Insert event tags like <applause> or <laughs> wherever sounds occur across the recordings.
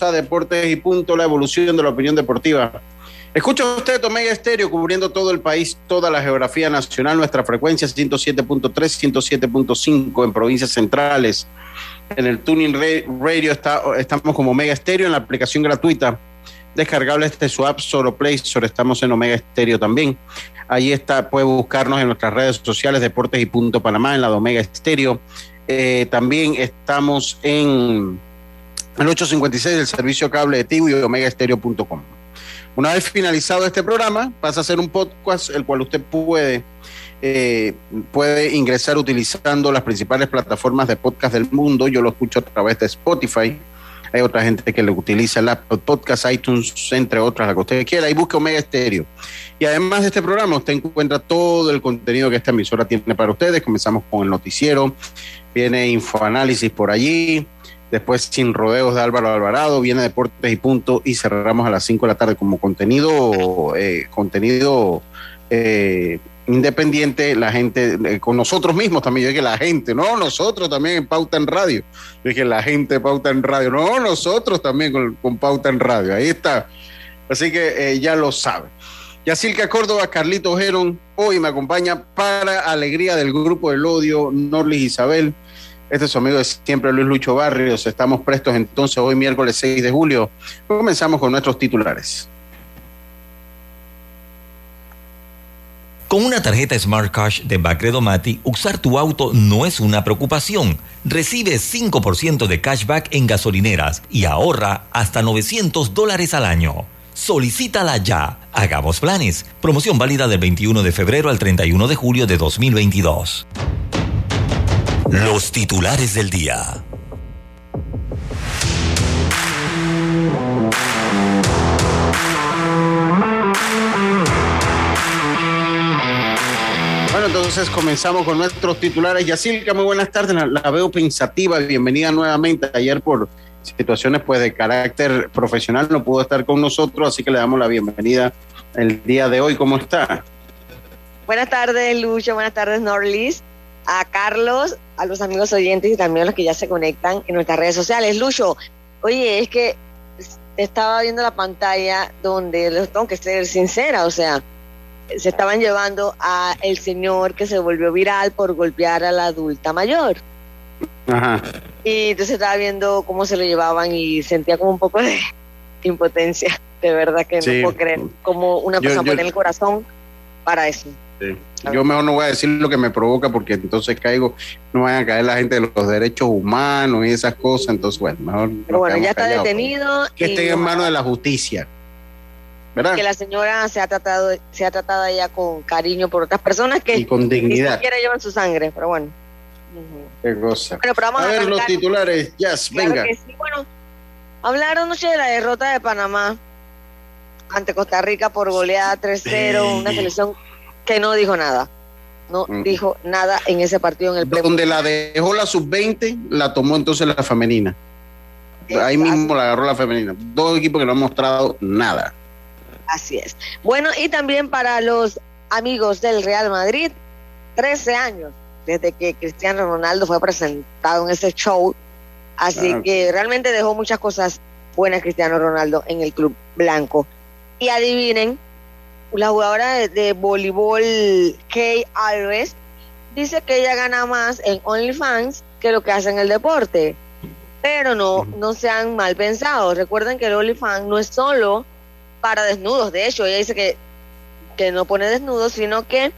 Deportes y Punto, la evolución de la opinión deportiva. Escucha usted Omega Estéreo cubriendo todo el país, toda la geografía nacional, nuestra frecuencia 107.3, 107.5 en provincias centrales. En el Tuning Radio está, estamos como Omega Estéreo en la aplicación gratuita descargable este su app Solo Play Store. Estamos en Omega Estéreo también. Ahí está, puede buscarnos en nuestras redes sociales Deportes y Punto Panamá, en la de Omega Estéreo. Eh, también estamos en el 856 del servicio cable de Tigo y omegaestereo.com. Una vez finalizado este programa, pasa a ser un podcast el cual usted puede, eh, puede ingresar utilizando las principales plataformas de podcast del mundo. Yo lo escucho a través de Spotify. Hay otra gente que le utiliza el Podcast, iTunes, entre otras, la que usted quiera, y busque Omega Estéreo. Y además de este programa, usted encuentra todo el contenido que esta emisora tiene para ustedes. Comenzamos con el noticiero, viene Infoanálisis por allí, después Sin Rodeos de Álvaro Alvarado, viene Deportes y Punto, y cerramos a las 5 de la tarde como contenido, eh, contenido eh, independiente, la gente, eh, con nosotros mismos también, yo dije la gente, no, nosotros también en Pauta en Radio, yo dije la gente Pauta en Radio, no, nosotros también con, Pauta en Radio, ahí está, así que ya lo saben. Yacilca Córdoba, Carlito Geron, hoy me acompaña para alegría del grupo del odio, Norlis Isabel. Este es su amigo de siempre, Luis Lucho Barrios. Estamos prestos entonces hoy, miércoles 6 de julio. Comenzamos con nuestros titulares. Con una tarjeta Smart Cash de Bacredo Mati, usar tu auto no es una preocupación. Recibe 5% de cashback en gasolineras y ahorra hasta 900 dólares al año. Solicítala ya. Hagamos planes. Promoción válida del 21 de febrero al 31 de julio de 2022. Los titulares del día. Bueno, entonces comenzamos con nuestros titulares. Yacilca, muy buenas tardes. La, veo pensativa. Bienvenida nuevamente. Ayer por situaciones pues de carácter profesional no pudo estar con nosotros, así que le damos la bienvenida el día de hoy. ¿Cómo está? Buenas tardes, Lucho. Buenas tardes, Norlis. A Carlos, a los amigos oyentes y también a los que ya se conectan en nuestras redes sociales. Lucho, oye, es que estaba viendo la pantalla donde tengo que ser sincera, o sea, se estaban llevando a el señor que se volvió viral por golpear a la adulta mayor. Ajá. Y entonces estaba viendo cómo se lo llevaban y sentía como un poco de <laughs> impotencia. De verdad que no puedo creer como una persona pone el corazón para eso. Yo mejor no voy a decir lo que me provoca porque entonces caigo, no vayan a caer la gente de los derechos humanos y esas cosas. Entonces, bueno, mejor. Pero bueno, ya está detenido. Que esté en manos de la justicia. ¿verdad? Que la señora se ha tratado, se ha tratado ya con cariño por otras personas que y con dignidad. ni siquiera llevan su sangre, pero bueno. Qué cosa. a, ver los titulares, yes, venga. Bueno, hablar anoche de la derrota de Panamá ante Costa Rica por goleada 3-0, una selección que no dijo nada. No mm. dijo nada en ese partido en el. Donde la dejó la sub-20, la tomó entonces la femenina. Ahí mismo la agarró la femenina. Dos equipos que no han mostrado nada. Así es. Bueno, y también para los amigos del Real Madrid, 13 años desde que Cristiano Ronaldo fue presentado en ese show. Así que realmente dejó muchas cosas buenas Cristiano Ronaldo en el club blanco. Y adivinen, la jugadora de, voleibol Kay Alves dice que ella gana más en OnlyFans que lo que hace en el deporte. Pero no, no sean mal pensados. Recuerden que el OnlyFans no es solo para desnudos. De hecho, ella dice que, que no pone desnudos, sino que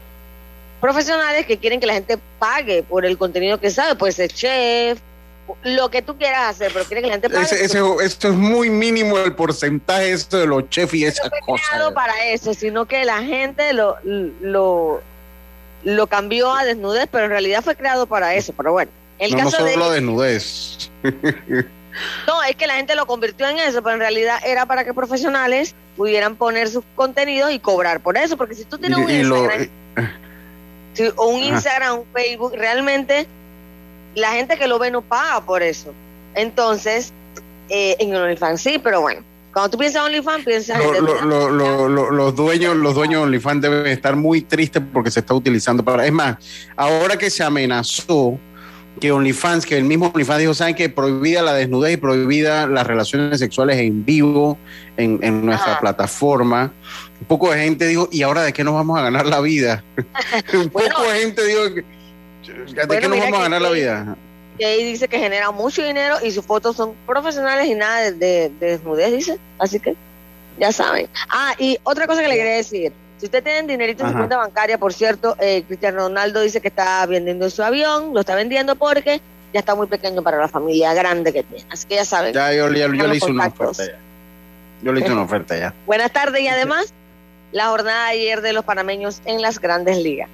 profesionales que quieren que la gente pague por el contenido que sabe, puede ser chef, lo que tú quieras hacer, pero quieren que la gente pague. esto es muy mínimo el porcentaje esto de los chefs y esas no cosas. No para eso, sino que la gente lo, lo, lo cambió a desnudez, pero en realidad fue creado para eso. Pero bueno, el caso no solo de desnudez. <laughs> No, es que la gente lo convirtió en eso, pero en realidad era para que profesionales pudieran poner sus contenidos y cobrar por eso, porque si tú tienes un Instagram, o un Instagram, un Facebook, realmente la gente que lo ve no paga por eso. Entonces, eh, en OnlyFans sí, pero bueno. Cuando tú piensas en OnlyFans, piensas en los dueños, los dueños de OnlyFans deben estar muy tristes porque se está utilizando para. Es más, ahora que se amenazó que OnlyFans, que el mismo OnlyFans dijo, ¿saben que prohibida la desnudez y prohibida las relaciones sexuales en vivo en, nuestra plataforma? Un poco de gente dijo, ¿y ahora de qué nos vamos a ganar la vida? <laughs> un poco de gente dijo, ¿de qué nos vamos a ganar la vida? Y ahí dice que genera mucho dinero y sus fotos son profesionales y nada de, desnudez, dice. Así que ya saben. Ah, y otra cosa que le quería decir. Si usted tiene dinerito en su cuenta bancaria, por cierto, eh, Cristiano Ronaldo dice que está vendiendo su avión, lo está vendiendo porque ya está muy pequeño para la familia grande que tiene. Así que ya saben. Ya, yo, le hice una oferta ya. Yo le hice una oferta ya. <laughs> Buenas tardes y además la jornada de ayer de los panameños en las grandes ligas.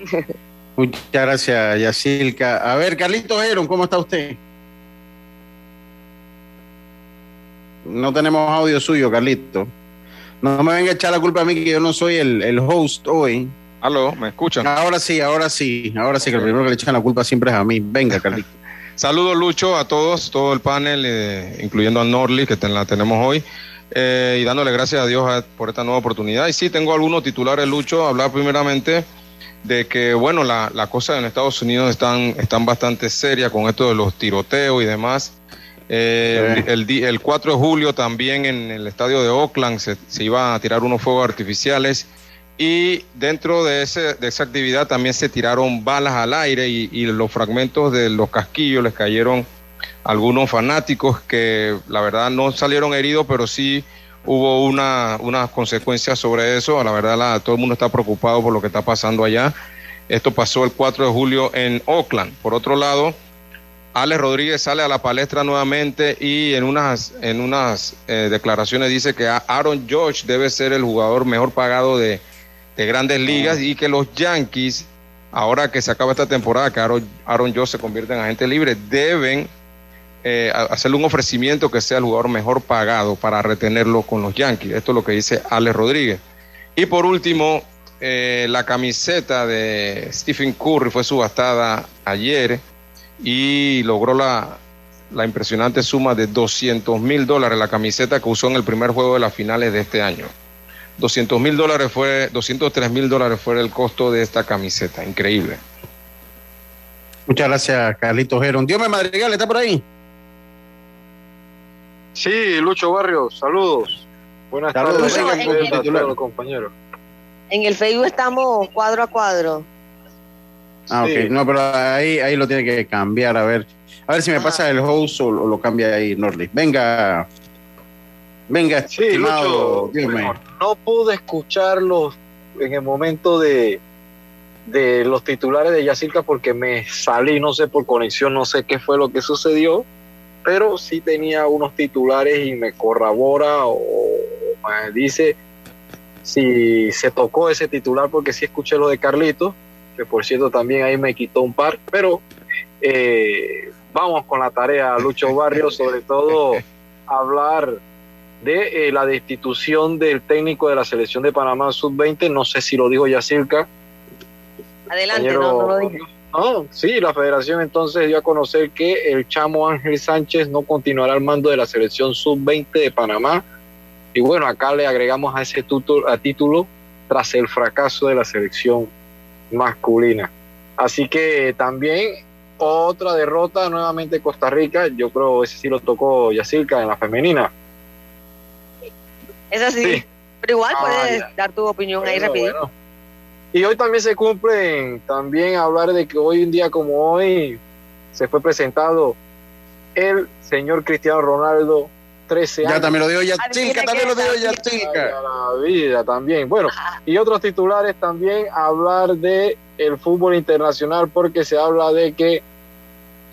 <laughs> Muchas gracias, Yacilca. A ver, Carlito Heron, ¿cómo está usted? No tenemos audio suyo, Carlito. No me venga a echar la culpa a mí que yo no soy el, host hoy. Aló, ¿me escuchan? Ahora sí, ahora sí, ahora sí, que el primero que le echan la culpa siempre es a mí. Venga, Carlito. <laughs> Saludos, Lucho, a todos, todo el panel, eh, incluyendo a Norli, que la tenemos hoy, eh, y dándole gracias a Dios por esta nueva oportunidad. Y sí, tengo algunos titulares, Lucho, hablar primeramente de que, bueno, la, la cosa en Estados Unidos están, están bastante serias con esto de los tiroteos y demás. Eh, el, el, 4 de julio también en el estadio de Oakland se, se iban a tirar unos fuegos artificiales y dentro de, ese, de esa actividad también se tiraron balas al aire y, y, los fragmentos de los casquillos les cayeron a algunos fanáticos que la verdad no salieron heridos, pero sí hubo una, unas consecuencias sobre eso. La verdad, la, todo el mundo está preocupado por lo que está pasando allá. Esto pasó el 4 de julio en Oakland. Por otro lado, Alex Rodríguez sale a la palestra nuevamente y en unas, en unas eh, declaraciones dice que Aaron George debe ser el jugador mejor pagado de, grandes ligas y que los Yankees, ahora que se acaba esta temporada, que Aaron, Aaron George se convierte en agente libre, deben eh, hacerle un ofrecimiento que sea el jugador mejor pagado para retenerlo con los Yankees. Esto es lo que dice Alex Rodríguez. Y por último, eh, la camiseta de Stephen Curry fue subastada ayer y logró la, la impresionante suma de 200 mil dólares, la camiseta que usó en el primer juego de las finales de este año. 200 mil dólares fue, 203 mil dólares fue el costo de esta camiseta, increíble. Muchas gracias, Carlitos Gerón. Dios me Madrigal, ¿está por ahí? Sí, Lucho Barrios, saludos. Buenas tardes, en, compañeros. En el Facebook estamos cuadro a cuadro. Ah, ok. No, pero ahí, ahí lo tiene que cambiar. A ver, a ver si me pasa el host o, lo cambia ahí, Norley. Venga. Venga, sí, Lucho, no pude escucharlos en el momento de, de los titulares de Yacirca porque me salí, no sé, por conexión, no sé qué fue lo que sucedió, pero sí tenía unos titulares y me corrobora o me dice si se tocó ese titular porque sí escuché lo de Carlitos que por cierto también ahí me quitó un par, pero eh, vamos con la tarea, Lucho <laughs> Barrio, sobre todo hablar de eh, la destitución del técnico de la selección de Panamá Sub-20, no sé si lo dijo ya cerca. Adelante, no, lo No, sí, la federación entonces dio a conocer que el chamo Ángel Sánchez no continuará al mando de la selección Sub-20 de Panamá. Y bueno, acá le agregamos a ese título, a título tras el fracaso de la selección masculina. Así que también otra derrota nuevamente Costa Rica, yo creo ese sí lo tocó Yacirca en la femenina. Es así, pero igual puedes ah, dar tu opinión ahí rápido. Y hoy también se cumplen, también hablar de que hoy un día como hoy se fue presentado el señor Cristiano Ronaldo 13 años. Ya también lo digo ya también lo digo ya La vida también. Bueno, y otros titulares también hablar de el fútbol internacional porque se habla de que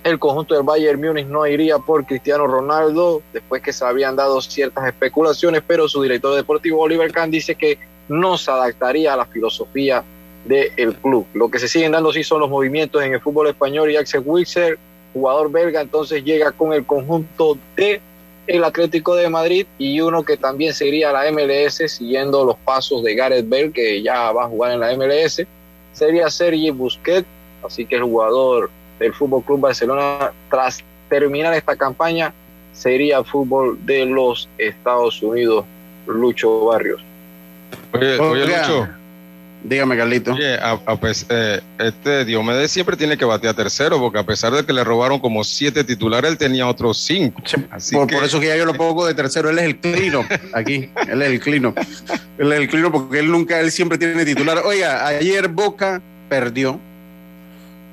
el conjunto del Bayern Múnich no iría por Cristiano Ronaldo después que se habían dado ciertas especulaciones, pero su director deportivo Oliver Kahn dice que no se adaptaría a la filosofía del club. Lo que se siguen dando sí son los movimientos en el fútbol español y Axel Wixer, jugador belga, entonces llega con el conjunto de el Atlético de Madrid y uno que también sería la MLS siguiendo los pasos de Gareth Bale que ya va a jugar en la MLS sería Sergi Busquets así que el jugador del Fútbol Club Barcelona tras terminar esta campaña sería fútbol de los Estados Unidos Lucho Barrios oye, oye Lucho Dígame, Carlito. Oye, pues, eh, este Diomedes siempre tiene que batear tercero, porque a pesar de que le robaron como siete titulares, él tenía otros cinco. por, eso que ya yo lo <laughs> pongo de tercero, él es el clino, aquí, él es el clino. él es el clino porque él nunca, él siempre tiene titular. Oiga, ayer Boca perdió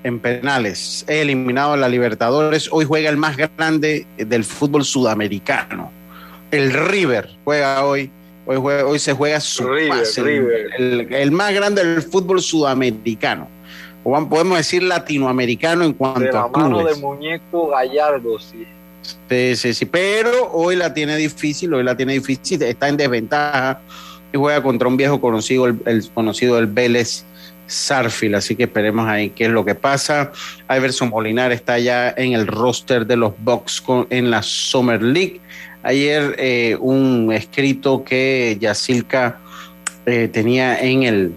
en penales, eliminado a la Libertadores, hoy juega el más grande del fútbol sudamericano. El River juega hoy Hoy, se juega su El, más grande del fútbol sudamericano. O podemos decir latinoamericano en cuanto de la a mano de muñeco Gallardo, sí. Sí, sí, sí. Pero hoy la tiene difícil, hoy la tiene difícil, está en desventaja y juega contra un viejo conocido, el, conocido del Vélez Sarfield, así que esperemos ahí qué es lo que pasa. Iverson Molinar está ya en el roster de los Bucks en la Summer League ayer eh, un escrito que Yacilca eh, tenía en el,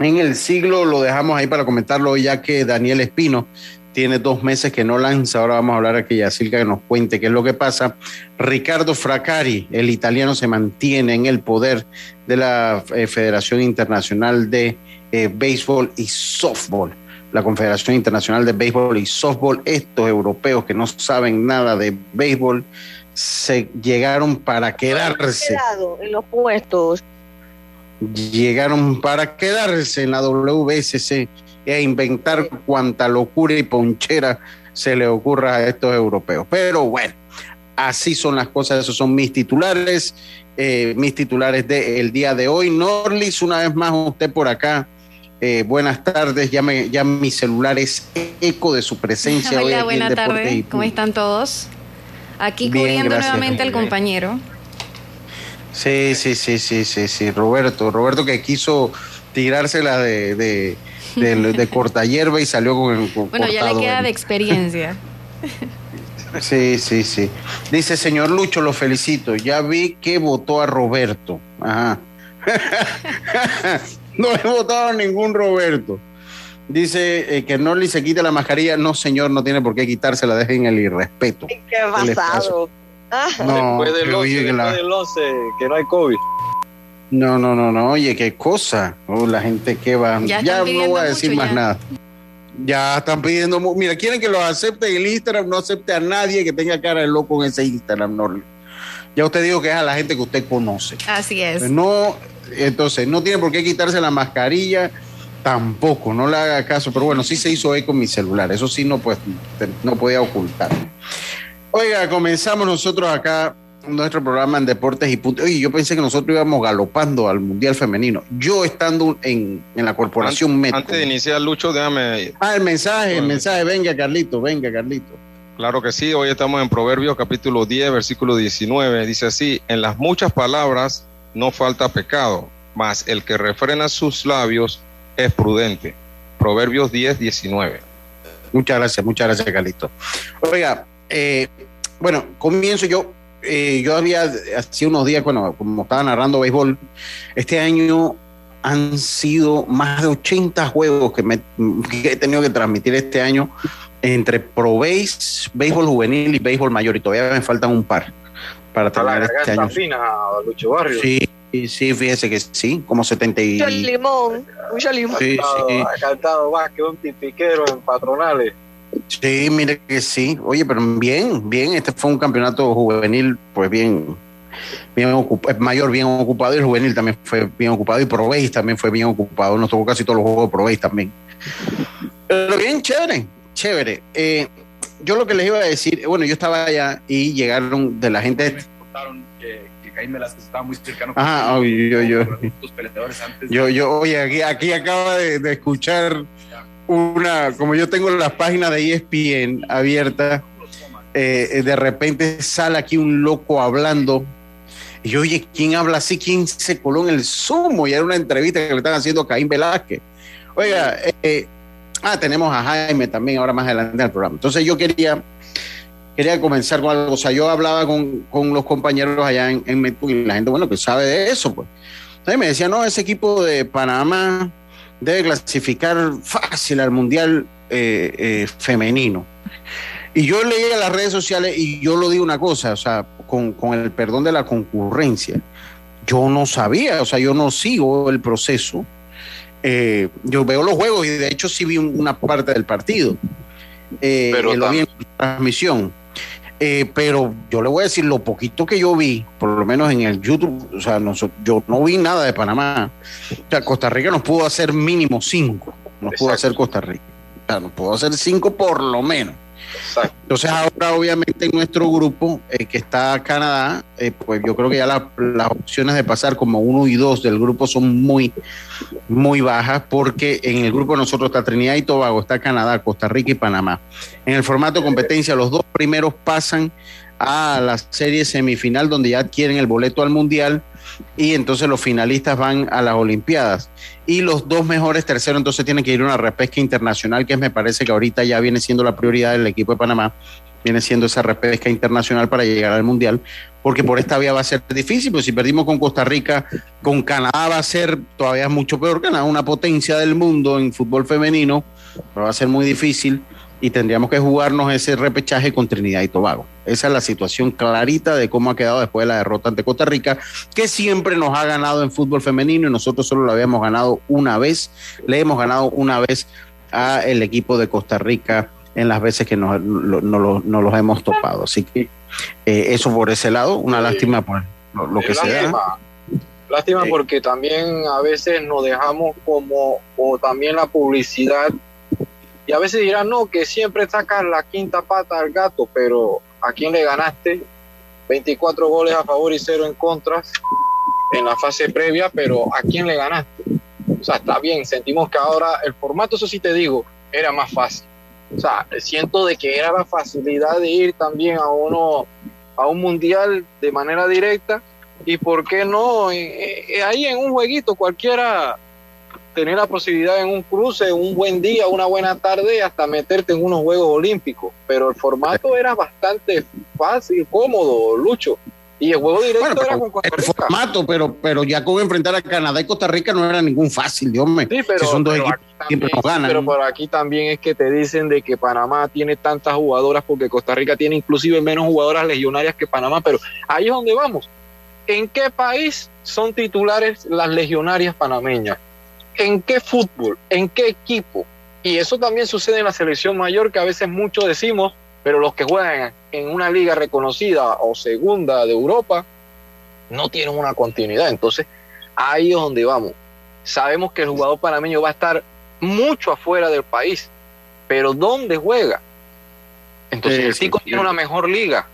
en el siglo, lo dejamos ahí para comentarlo ya que Daniel Espino tiene dos meses que no lanza, ahora vamos a hablar a que Yacilca que nos cuente qué es lo que pasa. Ricardo Fracari, el italiano, se mantiene en el poder de la eh, Federación Internacional de Béisbol y Softball la Confederación Internacional de Béisbol y Softball, estos europeos que no saben nada de béisbol, se llegaron para quedarse. En los puestos. Llegaron para quedarse en la WSC e inventar cuanta locura y ponchera se le ocurra a estos europeos. Pero bueno, así son las cosas, esos son mis titulares, eh, mis titulares del día de hoy. Norlis, una vez más usted por acá. Eh, buenas tardes, ya, me, ya mi celular es eco de su presencia. <laughs> Hola, buenas tardes, ¿cómo están todos? Aquí cubriendo nuevamente al compañero. Sí, sí, sí, sí, sí, sí, Roberto. Roberto que quiso tirársela de, de, <laughs> de, corta hierba y salió con el Bueno, ya le queda de experiencia. <laughs> Sí, sí, sí. Dice, señor Lucho, lo felicito. Ya vi que votó a Roberto. Ajá. <laughs> no he votado a ningún Roberto. Dice eh, que Norli se quite la mascarilla. No, señor, no tiene por qué quitársela, dejen el irrespeto. Qué pasado. No, después del 11, que, que no hay COVID. No, no, no, no. Oye, qué cosa. Oh, la gente que va. Ya, no voy a decir más nada. Ya están pidiendo. Mira, quieren que lo acepte el Instagram. No acepte a nadie que tenga cara de loco en ese Instagram, Norli. Ya usted dijo que es a la gente que usted conoce. Así es. No, entonces, no tiene por qué quitarse la mascarilla Tampoco, no le haga caso, pero bueno, sí se hizo eco con mi celular, eso sí no, pues, no podía ocultar. Oiga, comenzamos nosotros acá nuestro programa en Deportes y Puntos. Oye, yo pensé que nosotros íbamos galopando al Mundial Femenino. Yo estando en, la corporación antes, Antes de iniciar, Lucho, déjame... Ah, el mensaje, el mensaje, venga Carlito, venga Carlito. Claro que sí, hoy estamos en Proverbios capítulo 10, versículo 19. Dice así, en las muchas palabras no falta pecado, mas el que refrena sus labios es prudente. Proverbios 10, 19. Muchas gracias, muchas gracias, Carlito. Oiga, eh, bueno, comienzo yo. Eh, yo había, hace unos días, bueno, como estaba narrando béisbol, este año han sido más de 80 juegos que, me, he tenido que transmitir este año entre Pro Base, béisbol juvenil y béisbol mayor, y todavía me faltan un par para terminar este año. Fina, Lucho Barrio. Sí, Sí, fíjese que sí, como 70 y... Mucho limón, mucho limón. Sí, sí. Ha cantado más que un tipiquero en patronales. Sí, mire que sí. Oye, pero bien, bien. Este fue un campeonato juvenil, pues bien, bien ocupado, mayor bien ocupado y el juvenil también fue bien ocupado y Proveis también fue bien ocupado. Nos tocó casi todos los juegos de Proveis también. Pero bien, chévere, chévere. Eh, yo lo que les iba a decir, bueno, yo estaba allá y llegaron de la gente Caín Velázquez estaba muy cercano Ajá, con yo, yo, yo, yo, oye, aquí, aquí acaba de, escuchar una, como yo tengo las páginas de ESPN abiertas, eh, de repente sale aquí un loco hablando. Y yo, oye, ¿quién habla así? ¿Quién se coló en el sumo? Y era una entrevista que le están haciendo a Caín Velázquez. Oiga, eh, ah, tenemos a Jaime también ahora más adelante en el programa. Entonces yo quería quería comenzar con algo. O sea, yo hablaba con, los compañeros allá en, en y la gente, bueno, que sabe de eso, pues. Entonces me decía, no, ese equipo de Panamá debe clasificar fácil al Mundial eh, eh, femenino. Y yo leía las redes sociales y yo lo digo una cosa, o sea, con, con el perdón de la concurrencia, yo no sabía, o sea, yo no sigo el proceso Eh, yo veo los juegos y de hecho sí vi una parte del partido. Eh, pero lo vi en transmisión. Eh, pero yo le voy a decir lo poquito que yo vi, por lo menos en el YouTube, o sea, yo no vi nada de Panamá. O sea, Costa Rica nos pudo hacer mínimo cinco, nos pudo hacer Costa Rica. O sea, nos pudo hacer cinco por lo menos. Entonces ahora obviamente en nuestro grupo eh, que está Canadá, eh, pues yo creo que ya las opciones de pasar como uno y dos del grupo son muy, muy bajas porque en el grupo nosotros está Trinidad y Tobago, está Canadá, Costa Rica y Panamá. En el formato competencia los dos primeros pasan a la serie semifinal donde ya adquieren el boleto al Mundial y entonces los finalistas van a las Olimpiadas. Y los dos mejores terceros entonces tienen que ir a una repesca internacional, que me parece que ahorita ya viene siendo la prioridad del equipo de Panamá, viene siendo esa repesca internacional para llegar al Mundial, porque por esta vía va a ser difícil, pues si perdimos con Costa Rica, con Canadá va a ser todavía mucho peor. Canadá, una potencia del mundo en fútbol femenino, va a ser muy difícil y tendríamos que jugarnos ese repechaje con Trinidad y Tobago. Esa es la situación clarita de cómo ha quedado después de la derrota ante Costa Rica, que siempre nos ha ganado en fútbol femenino y nosotros solo lo habíamos ganado una vez. Le hemos ganado una vez a el equipo de Costa Rica en las veces que nos, los hemos topado. Así que eh, eso por ese lado, una lástima por lo, que se da. Lástima porque también a veces nos dejamos como, o también la publicidad y a veces dirán, no, que siempre sacas la quinta pata al gato, pero ¿a quién le ganaste? 24 goles a favor y cero en contra en la fase previa, pero ¿a quién le ganaste? O sea, está bien, sentimos que ahora el formato, eso sí te digo, era más fácil. O sea, siento de que era la facilidad de ir también a uno a un mundial de manera directa y por qué no eh, eh, ahí en un jueguito cualquiera tener la posibilidad en un cruce, un buen día, una buena tarde, hasta meterte en unos Juegos Olímpicos. Pero el formato era bastante fácil, cómodo, Lucho. Y el juego directo era con Costa Rica. El formato, pero, pero ya como enfrentar a Canadá y Costa Rica no era ningún fácil, Dios mío. Sí, pero, son dos equipos siempre nos ganan. Pero por aquí también es que te dicen de que Panamá tiene tantas jugadoras porque Costa Rica tiene inclusive menos jugadoras legionarias que Panamá. Pero ahí es donde vamos. ¿En qué país son titulares las legionarias panameñas? En qué fútbol, en qué equipo. Y eso también sucede en la selección mayor, que a veces muchos decimos, pero los que juegan en una liga reconocida o segunda de Europa no tienen una continuidad. Entonces, ahí es donde vamos. Sabemos que el jugador panameño va a estar mucho afuera del país, pero ¿dónde juega? Entonces, el Tico tiene una mejor liga.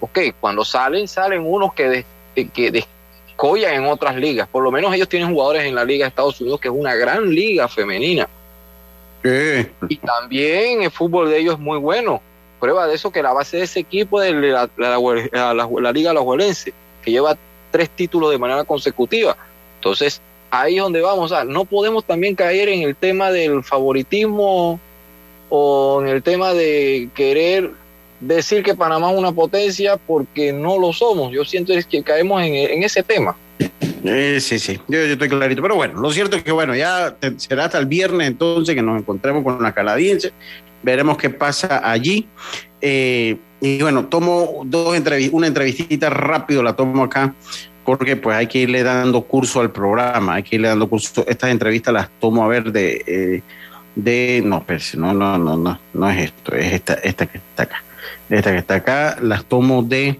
Ok, cuando salen, salen unos que, de, que Coya en otras ligas. Por lo menos ellos tienen jugadores en la Liga de Estados Unidos, que es una gran liga femenina. Y también el fútbol de ellos es muy bueno. Prueba de eso que la base de ese equipo es la, la, Liga Alajuelense, que lleva tres títulos de manera consecutiva. Entonces, ahí es donde vamos. a no podemos también caer en el tema del favoritismo o en el tema de querer decir que Panamá es una potencia porque no lo somos. Yo siento es que caemos en, ese tema. Eh, sí, sí, yo, estoy clarito. Pero bueno, lo cierto es que bueno, ya será hasta el viernes entonces que nos encontremos con la canadiense. Veremos qué pasa allí. Eh, y bueno, tomo dos entrevistas, una entrevistita rápido, la tomo acá, porque pues hay que irle dando curso al programa, hay que irle dando curso. Estas entrevistas las tomo a ver de, eh, de no, no, no, no, no, no es esto, es esta, esta que está acá esta que está acá, las tomo de,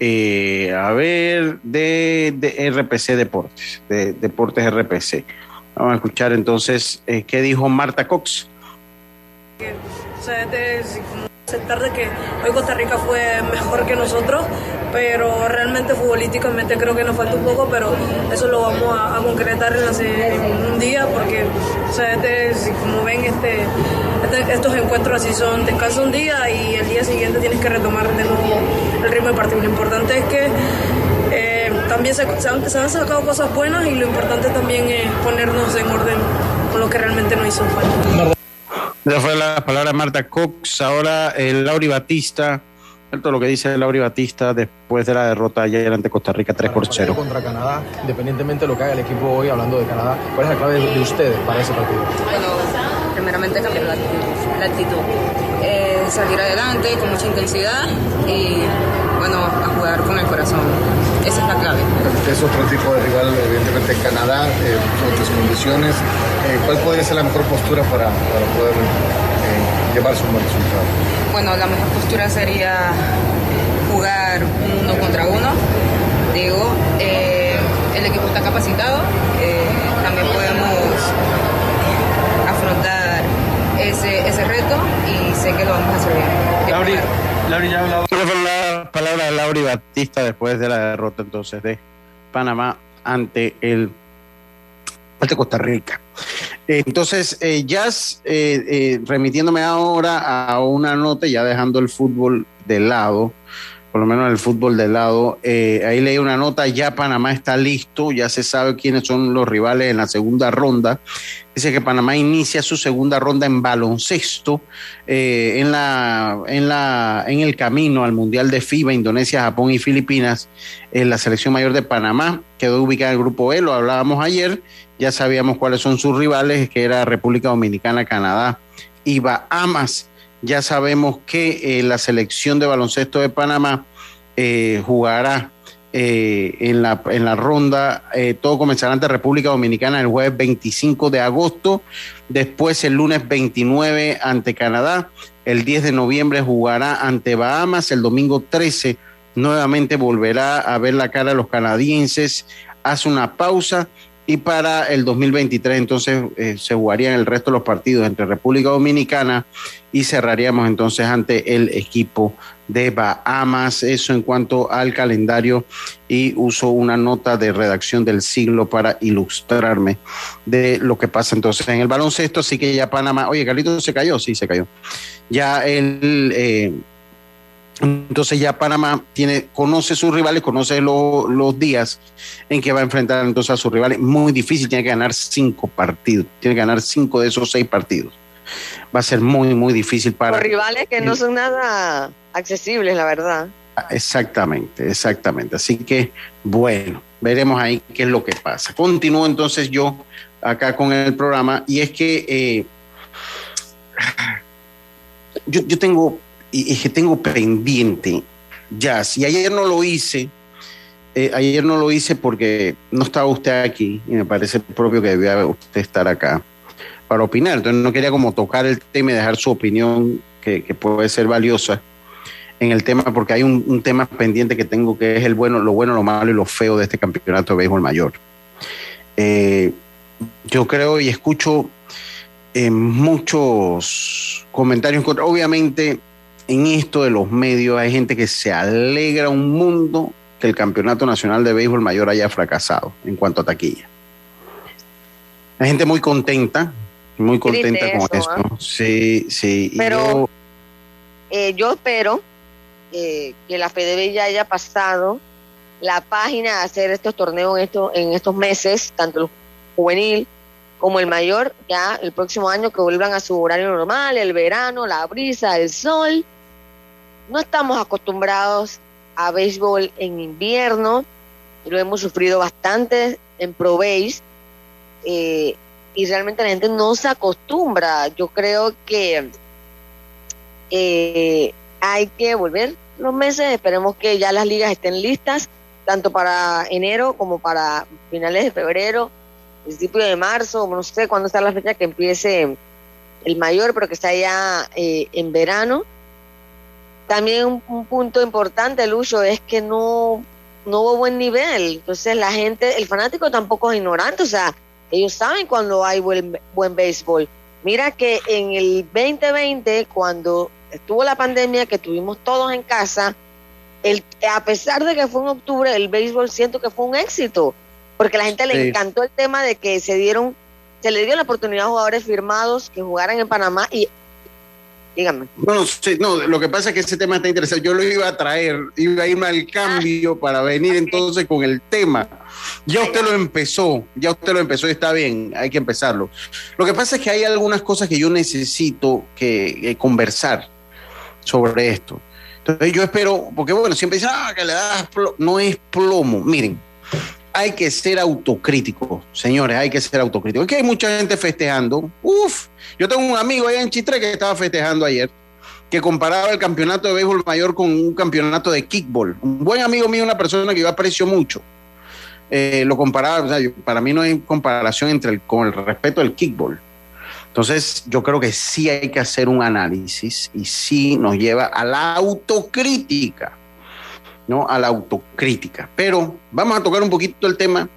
eh, a ver, de, de, RPC Deportes, de Deportes RPC. Vamos a escuchar entonces eh, qué dijo Marta Cox. Aceptar de que hoy Costa Rica fue mejor que nosotros, pero realmente futbolísticamente creo que nos falta un poco, pero eso lo vamos a, concretar en, un día, porque o sea, este, como ven, este, este, estos encuentros así son, descansa un día y el día siguiente tienes que retomar de nuevo el ritmo de partido. Lo importante es que eh, también se, han, se, han, sacado cosas buenas y lo importante también es ponernos en orden con lo que realmente nos hizo falta. Esa fue la palabra de Marta Cox. Ahora el Lauri Batista. Todo lo que dice Lauri Batista después de la derrota ayer ante Costa Rica 3 por 0. Contra Canadá, independientemente de lo que haga el equipo hoy, hablando de Canadá, ¿cuál es la clave de ustedes para ese partido? Bueno, primeramente cambiar la actitud. Eh, salir adelante con mucha intensidad y, bueno, a jugar con el corazón. Esa es la clave. Es otro tipo de rival, evidentemente Canadá, eh, otras condiciones. Eh, ¿Cuál podría ser la mejor postura para, para poder eh, llevarse un buen resultado? Bueno, la mejor postura sería jugar uno contra uno. Digo, eh, el equipo está capacitado, eh, también podemos afrontar ese, ese reto y sé que lo vamos a hacer bien. Lauri, la palabra de Lauri Batista después de la derrota entonces de Panamá ante el ante Costa Rica. Entonces, eh, Jazz, eh, eh, remitiéndome ahora a una nota, ya dejando el fútbol de lado, por lo menos el fútbol de lado, eh, ahí leí una nota, ya Panamá está listo, ya se sabe quiénes son los rivales en la segunda ronda. Dice que Panamá inicia su segunda ronda en baloncesto eh, en, la, en, la, en el camino al Mundial de FIBA, Indonesia, Japón y Filipinas. En la selección mayor de Panamá quedó ubicada en el grupo E, lo hablábamos ayer, ya sabíamos cuáles son sus rivales, que era República Dominicana, Canadá y Bahamas. Ya sabemos que eh, la selección de baloncesto de Panamá eh, jugará eh, en, la, en la ronda, eh, todo comenzará ante República Dominicana el jueves 25 de agosto, después el lunes 29 ante Canadá, el 10 de noviembre jugará ante Bahamas, el domingo 13 nuevamente volverá a ver la cara de los canadienses, hace una pausa y para el 2023 entonces eh, se jugarían el resto de los partidos entre República Dominicana y cerraríamos entonces ante el equipo de Bahamas. Eso en cuanto al calendario y uso una nota de redacción del siglo para ilustrarme de lo que pasa entonces en el baloncesto. Así que ya Panamá, oye, Carlito se cayó, sí, se cayó. Ya el... Eh, entonces ya Panamá tiene, conoce sus rivales, conoce lo, los días en que va a enfrentar entonces a sus rivales. Muy difícil, tiene que ganar cinco partidos, tiene que ganar cinco de esos seis partidos. Va a ser muy, muy difícil para... Los rivales que no son nada accesibles, la verdad. Exactamente, exactamente. Así que, bueno, veremos ahí qué es lo que pasa. Continúo entonces yo acá con el programa y es que eh, yo, yo tengo y, y que tengo pendiente jazz. Y ayer no lo hice, eh, ayer no lo hice porque no estaba usted aquí y me parece propio que debía usted estar acá para opinar. Entonces no quería como tocar el tema y dejar su opinión que, puede ser valiosa en el tema porque hay un, un, tema pendiente que tengo que es el bueno, lo bueno, lo malo y lo feo de este campeonato de béisbol mayor. Eh, yo creo y escucho eh, muchos comentarios, obviamente en esto de los medios hay gente que se alegra un mundo que el Campeonato Nacional de Béisbol Mayor haya fracasado en cuanto a taquilla. Hay gente muy contenta, muy contenta con eso. ¿eh? Sí, sí. Pero yo, eh, yo espero eh, que la FEDEB ya haya pasado la página a hacer estos torneos en, esto, en estos meses, tanto el juvenil como el mayor, ya el próximo año que vuelvan a su horario normal, el verano, la brisa, el sol no estamos acostumbrados a béisbol en invierno, lo hemos sufrido bastante en Pro Base, eh, y realmente la gente no se acostumbra. Yo creo que eh, hay que volver los meses, esperemos que ya las ligas estén listas, tanto para enero como para finales de febrero, principio de marzo, no sé cuándo está la fecha que empiece el mayor, pero que está ya eh, en verano también un, un, punto importante, Lucho, es que no, no hubo buen nivel. Entonces la gente, el fanático tampoco es ignorante, o sea, ellos saben cuando hay buen, buen béisbol. Mira que en el 2020, cuando estuvo la pandemia, que estuvimos todos en casa, el, a pesar de que fue en octubre, el béisbol siento que fue un éxito, porque a la gente le encantó el tema de que se dieron, se le dio la oportunidad a jugadores firmados que jugaran en Panamá y Dígame. Bueno, sí, no, lo que pasa es que ese tema está interesante. Yo lo iba a traer, iba a irme al cambio para venir entonces con el tema. Ya usted lo empezó, ya usted lo empezó y está bien, hay que empezarlo. Lo que pasa es que hay algunas cosas que yo necesito que, que conversar sobre esto. Entonces yo espero, porque bueno, siempre dicen, ah, que le das plomo. No es plomo. Miren, hay que ser autocrítico, señores, hay que ser autocrítico. Es que hay mucha gente festejando. Uf, yo tengo un amigo allá en Chitre que estaba festejando ayer. que comparaba el campeonato de béisbol mayor con un campeonato de kickball. Un buen amigo mío, una persona que yo aprecio mucho, eh, lo comparaba, o sea, para mí no hay comparación entre el, con el respeto del kickball. Entonces, yo creo que sí hay que hacer un análisis y sí nos lleva a la autocrítica, ¿no? A la autocrítica. Pero vamos a tocar un poquito el tema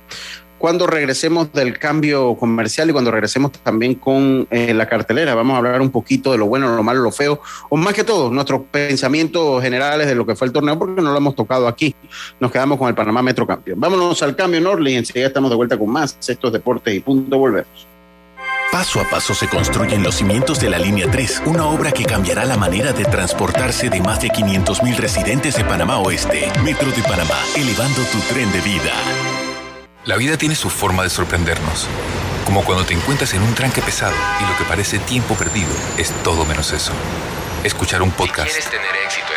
cuando regresemos del cambio comercial y cuando regresemos también con eh, la cartelera. Vamos a hablar un poquito de lo bueno, lo malo, lo feo, o más que todo, nuestros pensamientos generales de lo que fue el torneo, porque no lo hemos tocado aquí. Nos quedamos con el Panamá Metro Campeón. Vámonos al cambio, Norley, y enseguida estamos de vuelta con más estos deportes y punto, volvemos. Paso a paso se construyen los cimientos de la Línea 3, una obra que cambiará la manera de transportarse de más de 500.000 residentes de Panamá Oeste. Metro de Panamá, elevando tu tren de vida. La vida tiene su forma de sorprendernos. Como cuando te encuentras en un tranque pesado y lo que parece tiempo perdido es todo menos eso. Escuchar un podcast. quieres tener éxito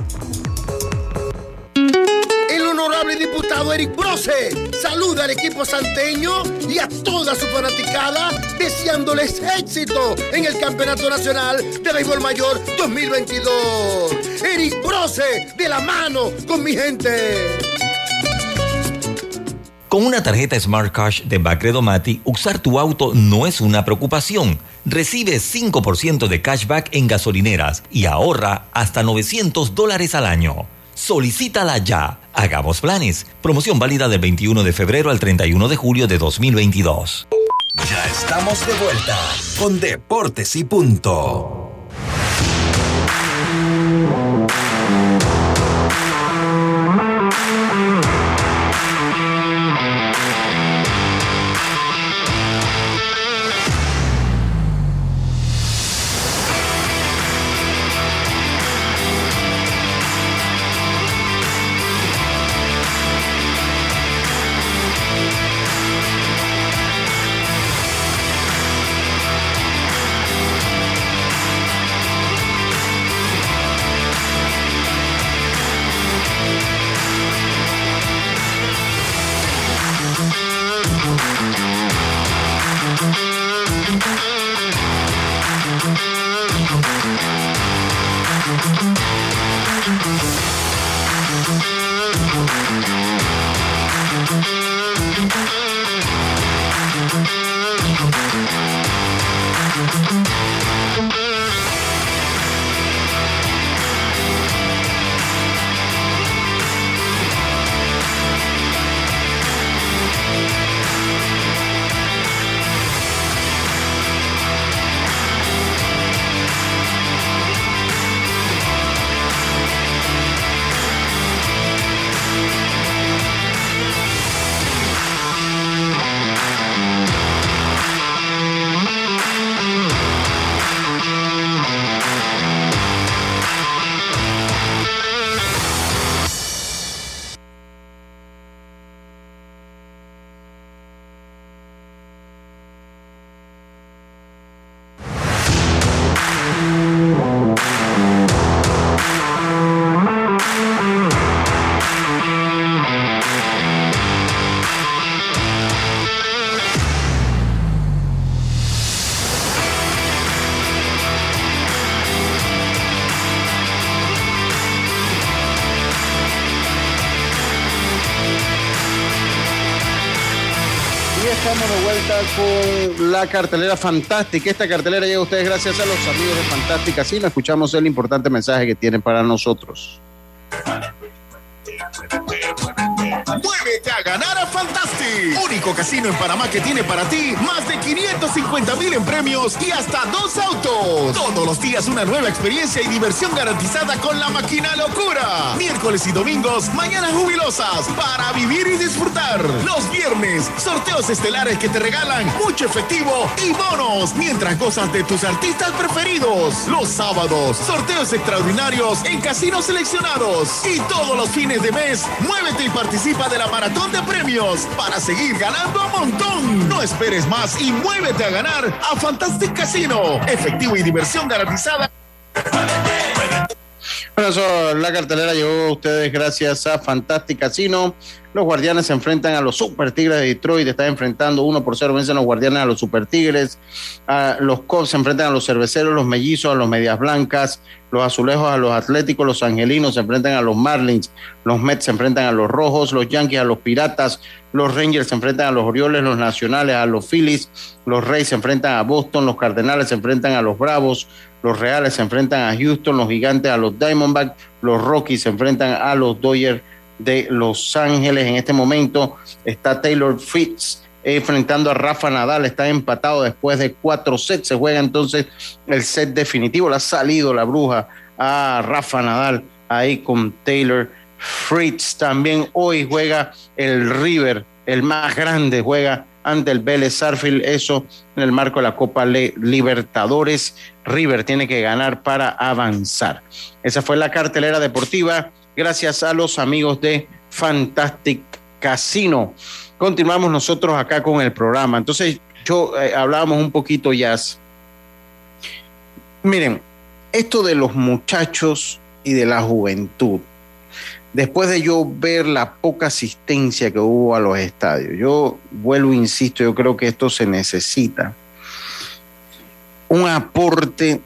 Eric Brose. Saluda al equipo santeño y a toda su fanaticada, deseándoles éxito en el Campeonato Nacional de Béisbol Mayor 2022. Eric Brose, de la mano con mi gente. Con una tarjeta Smart Cash de Bacredo Mati, usar tu auto no es una preocupación. Recibe 5% de cashback en gasolineras y ahorra hasta 900 dólares al año. Solicítala ya. Hagamos planes. Promoción válida del 21 de febrero al 31 de julio de 2022. Ya estamos de vuelta con Deportes y Punto. Con la cartelera fantástica. Esta cartelera llega a ustedes gracias a los amigos de Fantástica. Así escuchamos el importante mensaje que tienen para nosotros. Muévete ganar a Fantastic, único casino en Panamá que tiene para ti más de 550 mil en premios y hasta dos autos. Todos los días una nueva experiencia y diversión garantizada con la máquina locura. Miércoles y domingos, mañanas jubilosas para vivir y disfrutar. Los viernes, sorteos estelares que te regalan mucho efectivo y bonos mientras gozas de tus artistas preferidos. Los sábados, sorteos extraordinarios en casinos seleccionados. Y todos los fines de mes, muévete y participa de la maratón de premios para seguir ganando a montón. No esperes más y muévete a ganar a Fantastic Casino. Efectivo y diversión garantizada. La cartelera llegó a ustedes gracias a Fantastic Casino. Los Guardianes se enfrentan a los Super Tigres de Detroit. Están enfrentando uno por cero. Vencen los Guardianes a los Super Tigres. Ah, los Cubs se enfrentan a los Cerveceros, los Mellizos a los Medias Blancas. Los Azulejos a los Atléticos. Los Angelinos se enfrentan a los Marlins. Los Mets se enfrentan a los Rojos. Los Yankees a los Piratas. Los Rangers se enfrentan a los Orioles. Los Nacionales a los Phillies. Los Reyes se enfrentan a Boston. Los Cardenales se enfrentan a los Bravos. Los Reales se enfrentan a Houston. Los Gigantes a los Diamondbacks. Los Rockies se enfrentan a los Dodgers de Los Ángeles. En este momento está Taylor Fritz enfrentando a Rafa Nadal. Está empatado después de cuatro sets. Se juega entonces el set definitivo. Le ha salido la bruja a Rafa Nadal ahí con Taylor Fritz. También hoy juega el River, el más grande, juega ante el Vélez Sarfield, eso en el marco de la Copa Libertadores. River tiene que ganar para avanzar. Esa fue la cartelera deportiva gracias a los amigos de Fantastic Casino. Continuamos nosotros acá con el programa. Entonces, yo eh, hablábamos un poquito ya. Miren, esto de los muchachos y de la juventud, después de yo ver la poca asistencia que hubo a los estadios, yo vuelvo, insisto, yo creo que esto se necesita un aporte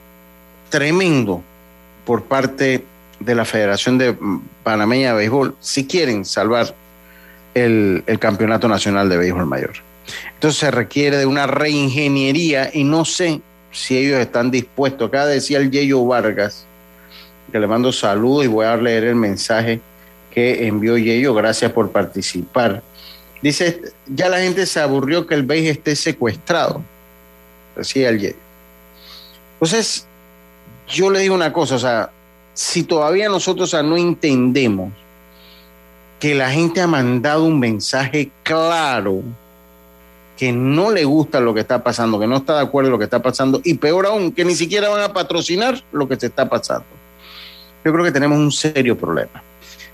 tremendo por parte de la Federación de Panameña de Béisbol si quieren salvar el, el, Campeonato Nacional de Béisbol Mayor. Entonces se requiere de una reingeniería y no sé si ellos están dispuestos. Acá decía el Yeyo Vargas, que le mando saludos y voy a leer el mensaje que envió Yeyo. Gracias por participar. Dice, ya la gente se aburrió que el béis esté secuestrado. Decía el Yeyo. Entonces, yo le digo una cosa, o sea, si todavía nosotros no entendemos que la gente ha mandado un mensaje claro que no le gusta lo que está pasando, que no está de acuerdo con lo que está pasando, y peor aún, que ni siquiera van a patrocinar lo que se está pasando. Yo creo que tenemos un serio problema.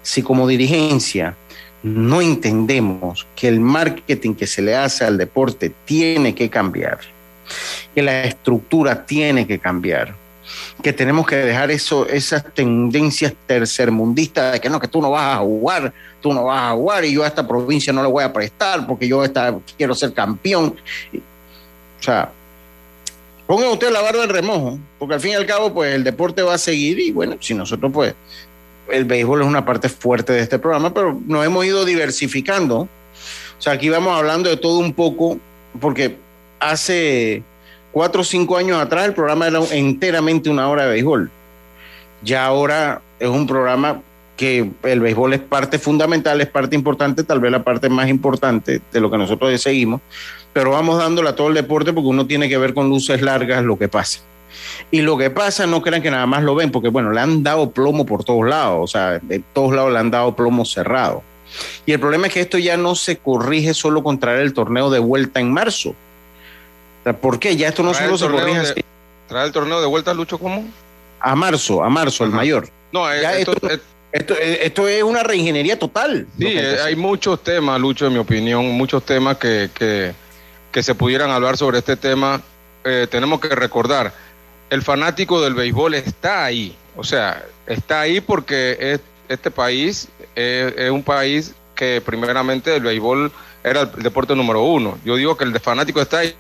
Si como dirigencia no entendemos que el marketing que se le hace al deporte tiene que cambiar, que la estructura tiene que cambiar, que tenemos que dejar eso, esas tendencias tercermundistas de que no, que tú no vas a jugar, tú no vas a jugar y yo a esta provincia no le voy a prestar porque yo esta, quiero ser campeón. O sea, ponga usted la barba en remojo, porque al fin y al cabo, pues el deporte va a seguir y bueno, si nosotros pues, el béisbol es una parte fuerte de este programa, pero nos hemos ido diversificando. O sea, aquí vamos hablando de todo un poco, porque hace cuatro o cinco años atrás el programa era enteramente una hora de béisbol. Ya ahora es un programa que el béisbol es parte fundamental, es parte importante, tal vez la parte más importante de lo que nosotros seguimos, pero vamos dándole a todo el deporte porque uno tiene que ver con luces largas lo que pasa. Y lo que pasa, no crean que nada más lo ven, porque bueno, le han dado plomo por todos lados, o sea, de todos lados le han dado plomo cerrado. Y el problema es que esto ya no se corrige solo con traer el torneo de vuelta en marzo. ¿Por qué? Ya esto no solo se corrige así. ¿Trae el torneo de vuelta, Lucho, cómo? A marzo, a marzo, el mayor. No, ya esto, esto, esto, es una reingeniería total. Sí, hay muchos temas, Lucho, en mi opinión, muchos temas que, que, que se pudieran hablar sobre este tema. Eh, tenemos que recordar, el fanático del béisbol está ahí. O sea, está ahí porque es, este país es, un país que primeramente el béisbol era el deporte número uno. Yo digo que el fanático está ahí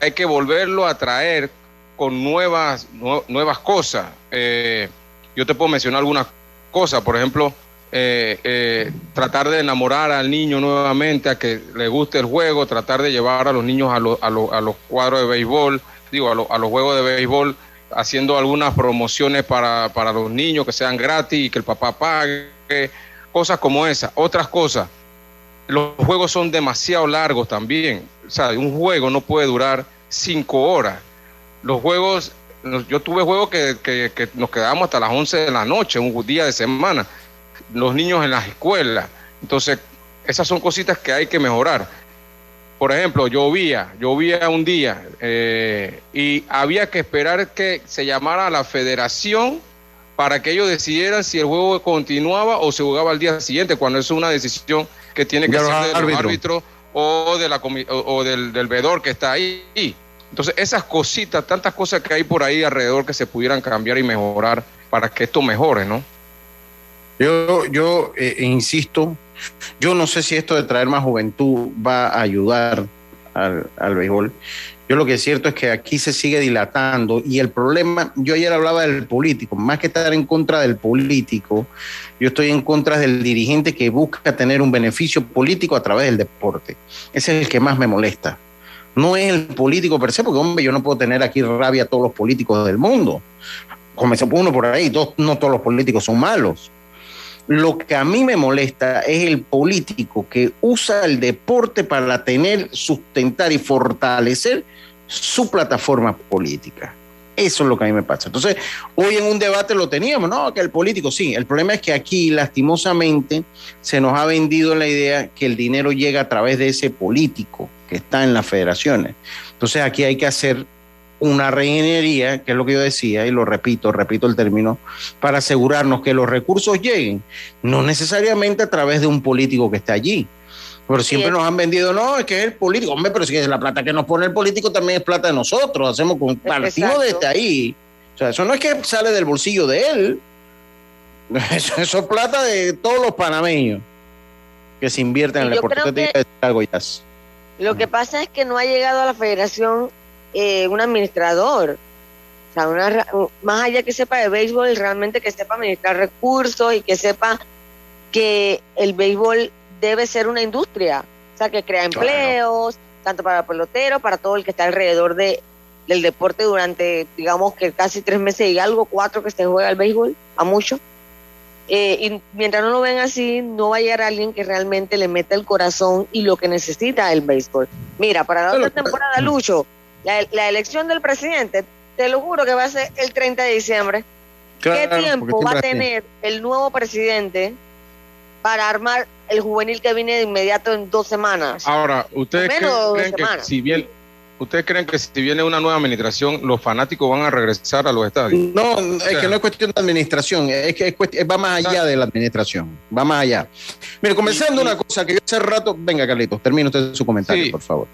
hay que volverlo a traer con nuevas, nuevas cosas. Eh, yo te puedo mencionar algunas cosas, por ejemplo, eh, eh, tratar de enamorar al niño nuevamente, a que le guste el juego, tratar de llevar a los niños a, a, los cuadros de béisbol, digo, a, los juegos de béisbol, haciendo algunas promociones para, para los niños que sean gratis y que el papá pague, cosas como esas. Otras cosas, los juegos son demasiado largos también. O sea, un juego no puede durar cinco horas. Los juegos, yo tuve juegos que, que, que nos quedábamos hasta las 11 de la noche, un día de semana los niños en las escuelas. Entonces, esas son cositas que hay que mejorar. Por ejemplo, llovía, llovía un día eh, y había que esperar que se llamara a la federación para que ellos decidieran si el juego continuaba o se jugaba al día siguiente, cuando es una decisión que tiene que ser del árbitro o, de la, o, del, del vedor que está ahí. Entonces, esas cositas, tantas cosas que hay por ahí alrededor que se pudieran cambiar y mejorar para que esto mejore, ¿no? Yo, yo eh, insisto, yo no sé si esto de traer más juventud va a ayudar al, al, béisbol. Yo lo que es cierto es que aquí se sigue dilatando y el problema, yo ayer hablaba del político, más que estar en contra del político, yo estoy en contra del dirigente que busca tener un beneficio político a través del deporte. Ese es el que más me molesta. No es el político per se, porque hombre, yo no puedo tener aquí rabia a todos los políticos del mundo. Comenzó uno por ahí, no todos los políticos son malos lo que a mí me molesta es el político que usa el deporte para tener, sustentar y fortalecer su plataforma política. Eso es lo que a mí me pasa. Entonces, hoy en un debate lo teníamos, ¿no? Que el político, sí. El problema es que aquí, lastimosamente, se nos ha vendido la idea que el dinero llega a través de ese político que está en las federaciones. Entonces, aquí hay que hacer una reingeniería, que es lo que yo decía, y lo repito, repito el término, para asegurarnos que los recursos lleguen, no necesariamente a través de un político que está allí. Pero siempre nos han vendido, no, es que es el político, hombre, pero si es la plata que nos pone el político también es plata de nosotros, hacemos con partimos desde ahí. O sea, eso no es que sale del bolsillo de él, <laughs> eso, es plata de todos los panameños que se invierten en el deporte. Lo que pasa es que no ha llegado a la federación eh, un administrador. O sea, una, más allá que sepa de béisbol, realmente que sepa administrar recursos y que sepa que el béisbol debe ser una industria, o sea, que crea empleos, tanto para el pelotero, para todo el que está alrededor de, del deporte durante, digamos que casi tres meses y algo, cuatro que se juega el béisbol, a mucho. Eh, y mientras no lo ven así, no va a llegar alguien que realmente le meta el corazón y lo que necesita el béisbol. Mira, para la otra temporada, Lucho, la, elección del presidente, te lo juro que va a ser el 30 de diciembre. ¿Qué tiempo va a tener el nuevo presidente para armar el juvenil que viene de inmediato en dos semanas? Ahora, ¿ustedes creen, que si bien ¿Ustedes creen que si viene una nueva administración, los fanáticos van a regresar a los estadios? No, es que no es cuestión de administración, es que va más allá de la administración, va más allá. Mire, comenzando una cosa que yo hace rato, venga Carlitos, termine usted su comentario, por favor.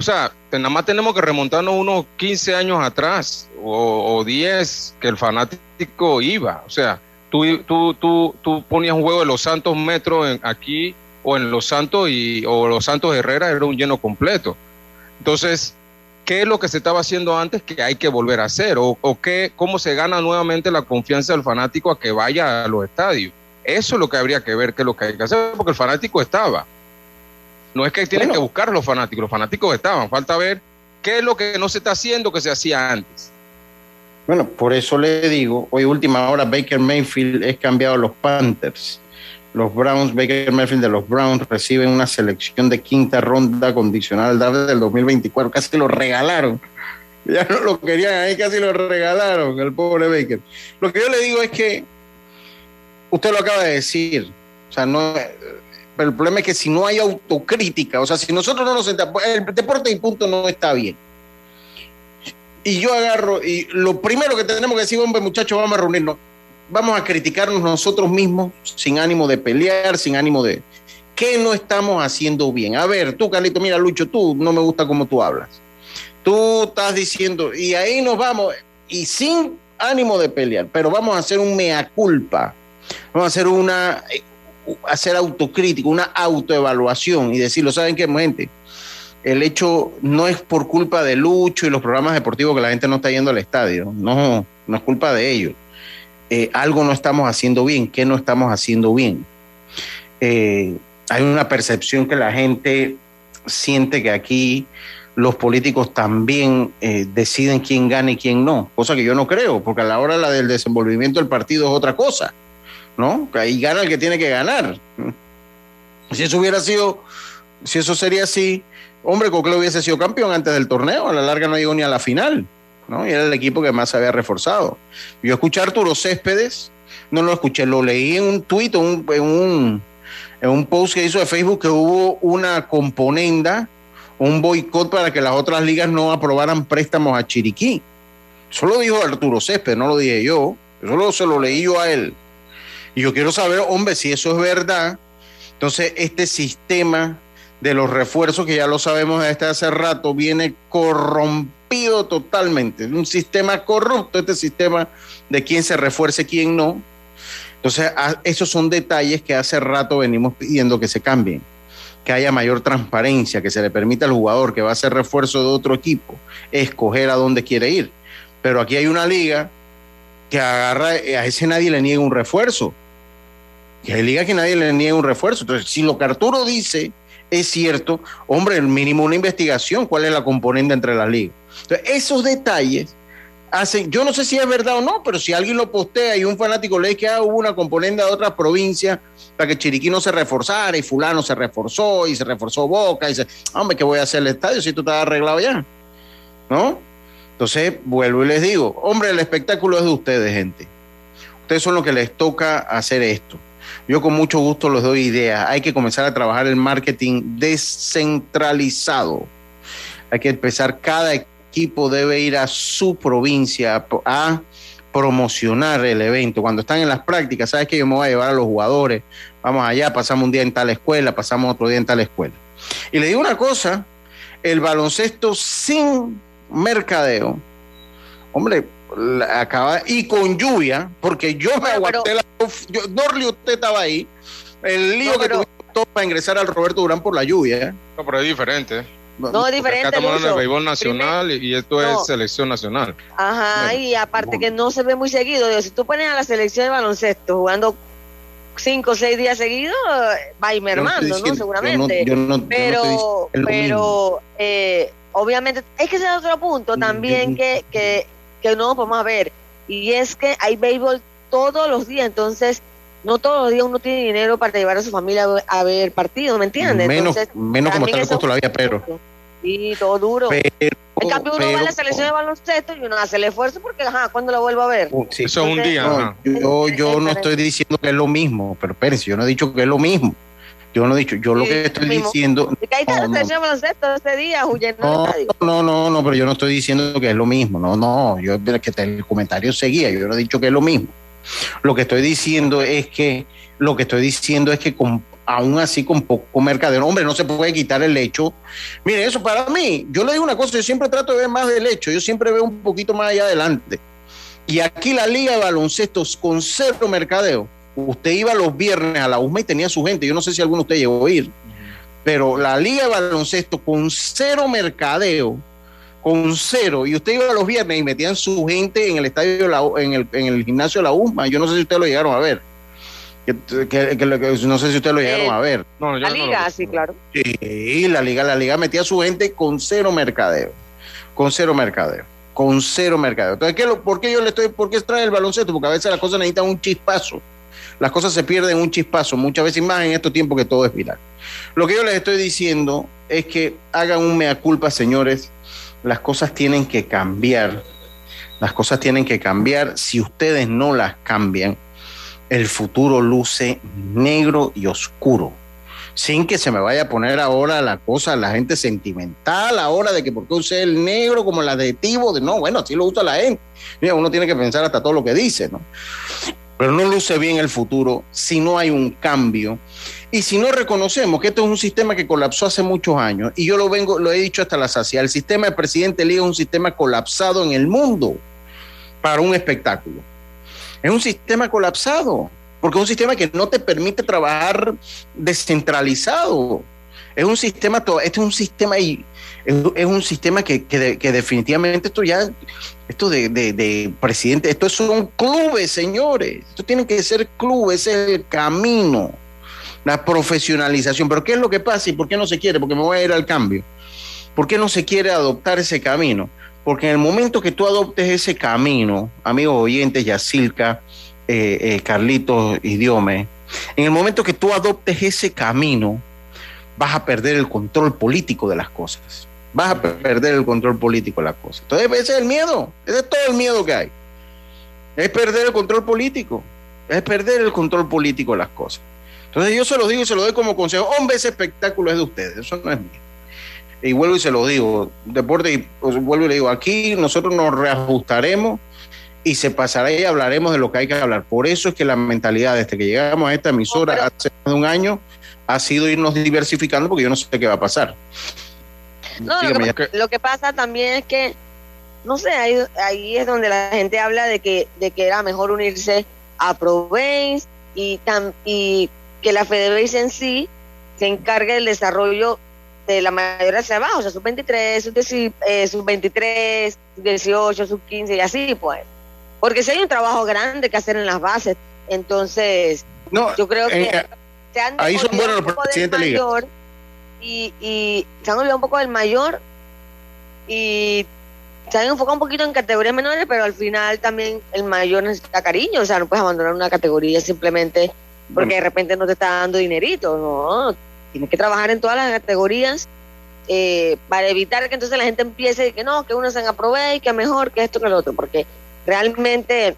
O sea, nada más tenemos que remontarnos unos 15 años atrás o, 10 que el fanático iba. O sea, tú, tú, tú, tú ponías un juego de los Santos Metro aquí o en Los Santos y, o Los Santos Herrera era un lleno completo. Entonces, ¿qué es lo que se estaba haciendo antes que hay que volver a hacer? ¿O, o qué, cómo se gana nuevamente la confianza del fanático a que vaya a los estadios? Eso es lo que habría que ver, qué es lo que hay que hacer, porque el fanático estaba. No es que tienen que buscar los fanáticos, los fanáticos estaban, falta ver qué es lo que no se está haciendo que se hacía antes. Bueno, por eso le digo, hoy última hora Baker Mayfield es cambiado a los Panthers. Los Browns, Baker Mayfield de los Browns reciben una selección de quinta ronda condicional del 2024, casi lo regalaron. <laughs> Ya no lo querían ahí, casi lo regalaron, el pobre Baker. Lo que yo le digo es que usted lo acaba de decir, o sea, no el problema es que si no hay autocrítica, o sea, si nosotros no nos sentamos, el deporte y punto no está bien. Y yo agarro, y lo primero que tenemos que decir, hombre, muchachos, vamos a reunirnos, vamos a criticarnos nosotros mismos sin ánimo de pelear, sin ánimo de... ¿Qué no estamos haciendo bien? A ver, tú, Carlito, mira, Lucho, tú no me gusta cómo tú hablas. Tú estás diciendo, y ahí nos vamos, y sin ánimo de pelear, pero vamos a hacer un mea culpa. Vamos a hacer una, hacer autocrítico, una autoevaluación y decirlo, ¿saben qué, gente? El hecho no es por culpa de Lucho y los programas deportivos que la gente no está yendo al estadio, no, no es culpa de ellos. Eh, algo no estamos haciendo bien, ¿qué no estamos haciendo bien? Eh, hay una percepción que la gente siente que aquí los políticos también eh, deciden quién gana y quién no, cosa que yo no creo, porque a la hora la del desenvolvimiento del partido es otra cosa, ¿no? Ahí gana el que tiene que ganar. Si eso hubiera sido, si eso sería así, hombre, Cocle hubiese sido campeón antes del torneo, a la larga no llegó ni a la final, ¿no? Y era el equipo que más se había reforzado. Yo escuché a Arturo Céspedes, no lo escuché, lo leí en un tuit, en un, en un post que hizo de Facebook que hubo una componenda un boicot para que las otras ligas no aprobaran préstamos a Chiriquí. Eso lo dijo Arturo Césped, no lo dije yo. Eso se lo leí yo a él. Y yo quiero saber, hombre, si eso es verdad. Entonces, este sistema de los refuerzos, que ya lo sabemos desde hace rato, viene corrompido totalmente. Un sistema corrupto, este sistema de quién se refuerce, quién no. Entonces, esos son detalles que hace rato venimos pidiendo que se cambien que haya mayor transparencia, que se le permita al jugador que va a ser refuerzo de otro equipo escoger a dónde quiere ir. Pero aquí hay una liga que agarra, a ese nadie le niega un refuerzo. Que hay liga que nadie le niega un refuerzo. Entonces, si lo que Arturo dice es cierto, hombre, el mínimo una investigación, cuál es la componente entre las ligas. Entonces, esos detalles hacen, yo no sé si es verdad o no, pero si alguien lo postea y un fanático lee que ah, hubo una componente de otra provincia para que Chiriquí no se reforzara y fulano se reforzó y se reforzó Boca y dice, hombre, ¿qué voy a hacer el estadio si tú estás arreglado ya? ¿No? Entonces, vuelvo y les digo, hombre, el espectáculo es de ustedes, gente. Ustedes son los que les toca hacer esto. Yo con mucho gusto les doy ideas. Hay que comenzar a trabajar el marketing descentralizado. Hay que empezar cada equipo debe ir a su provincia a promocionar el evento. Cuando están en las prácticas, sabes que yo me voy a llevar a los jugadores, vamos allá, pasamos un día en tal escuela, pasamos otro día en tal escuela. Y le digo una cosa, el baloncesto sin mercadeo, hombre, acaba y con lluvia, porque yo me aguanté la yo, Dorli, usted estaba ahí, el lío que tuvimos para ingresar al Roberto Durán por la lluvia. ¿eh? No, pero es diferente. No, es diferente. Acá estamos el béisbol nacional y esto es selección nacional. Ajá, y aparte que no se ve muy seguido. Si tú pones a la selección de baloncesto jugando cinco o seis días seguidos, va a ir mermando, ¿no? Seguramente. pero, pero eh, obviamente, es que ese es otro punto también que, que, que no podemos ver. Y es que hay béisbol todos los días, entonces no todos los días uno tiene dinero para llevar a su familia a ver partido, ¿me entiendes? Menos, menos como está el costo de la vida, pero. Sí, todo duro. en cambio, uno va a la selección de baloncesto y uno hace el esfuerzo porque, ajá, ¿cuándo lo vuelvo a ver? Uh, Eso es un día. yo yo no estoy diciendo que es lo mismo, pero espérense, yo no he dicho que es lo mismo. Yo no he dicho, yo lo que estoy diciendo. No, no, no, pero yo no estoy diciendo que es lo mismo. No, no, yo que el comentario seguía, yo no he dicho que es lo mismo. Lo que estoy diciendo es que, lo que estoy diciendo es que con, aún así con poco mercadeo, hombre, no se puede quitar el hecho. Mire, eso para mí, yo le digo una cosa, yo siempre trato de ver más del hecho, yo siempre veo un poquito más allá adelante. Y aquí la liga de baloncestos con cero mercadeo. Usted iba los viernes a la USMA y tenía su gente. Yo no sé si alguno de ustedes llegó a ir. Pero la liga de baloncesto con cero mercadeo con cero y usted iba los viernes y metían su gente en el estadio, en, el, en el gimnasio de la UMA. Yo no sé si ustedes lo llegaron a ver. no sé si ustedes lo llegaron eh, a ver. la liga, sí, claro. Sí, la liga, la liga metía su gente con cero mercadeo. Con cero mercadeo. Con cero mercadeo. Entonces, ¿qué, ¿por qué yo le estoy, por qué trae el baloncesto? Porque a veces las cosas necesitan un chispazo. Las cosas se pierden un chispazo, muchas veces más en estos tiempos que todo es viral. Lo que yo les estoy diciendo es que hagan un mea culpa, señores, las cosas tienen que cambiar. Las cosas tienen que cambiar. Si ustedes no las cambian, el futuro luce negro y oscuro. Sin que se me vaya a poner ahora la cosa, la gente sentimental, ahora de que por qué usé el negro como el adjetivo, de no, bueno, así lo usa la gente. Mira, uno tiene que pensar hasta todo lo que dice, ¿no? Pero no luce bien el futuro si no hay un cambio y si no reconocemos que esto es un sistema que colapsó hace muchos años, y yo lo vengo, lo he dicho hasta la sacia, el sistema del presidente Liga es un sistema colapsado en el mundo para un espectáculo. Es un sistema colapsado, porque es un sistema que no te permite trabajar descentralizado. Es un sistema, este es un sistema y es, un sistema que, definitivamente esto ya, esto de, de, presidente, esto son clubes, señores. Esto tienen que ser clubes, es el camino la profesionalización. Pero ¿qué es lo que pasa y por qué no se quiere? Porque me voy a ir al cambio. ¿Por qué no se quiere adoptar ese camino? Porque en el momento que tú adoptes ese camino, amigos oyentes, Yacilca, eh, eh, Carlitos Idiome, en el momento que tú adoptes ese camino, vas a perder el control político de las cosas. Vas a perder el control político de las cosas. Entonces, ese es el miedo. Ese es todo el miedo que hay. Es perder el control político. Es perder el control político de las cosas. Entonces, yo se lo digo y se lo doy como consejo. Hombre, ese espectáculo es de ustedes. Eso no es mío. Y vuelvo y se lo digo. Deporte, y pues, vuelvo y le digo, aquí nosotros nos reajustaremos y se pasará y hablaremos de lo que hay que hablar. Por eso es que la mentalidad desde que llegamos a esta emisora hace más de un año ha sido irnos diversificando porque yo no sé qué va a pasar. No, lo que, lo que, pasa también es que, no sé, ahí, ahí es donde la gente habla de que, de que era mejor unirse a ProBase y, y que la FedeBase en sí se encargue del desarrollo de la mayoría hacia abajo, o sea, sub 23, sub, eh, sub 23, sub 18, sub 15 y así, pues. Porque si hay un trabajo grande que hacer en las bases, entonces no, yo creo que eh, ahí son buenos los presidentes de liga. Y, y se han olvidado un poco del mayor y se han enfocado un poquito en categorías menores, pero al final también el mayor necesita cariño, o sea, no puedes abandonar una categoría simplemente porque de repente no te está dando dinerito, no, tienes que trabajar en todas las categorías eh, para evitar que entonces la gente empiece que no, que uno se aprove y que mejor que esto que el otro, porque realmente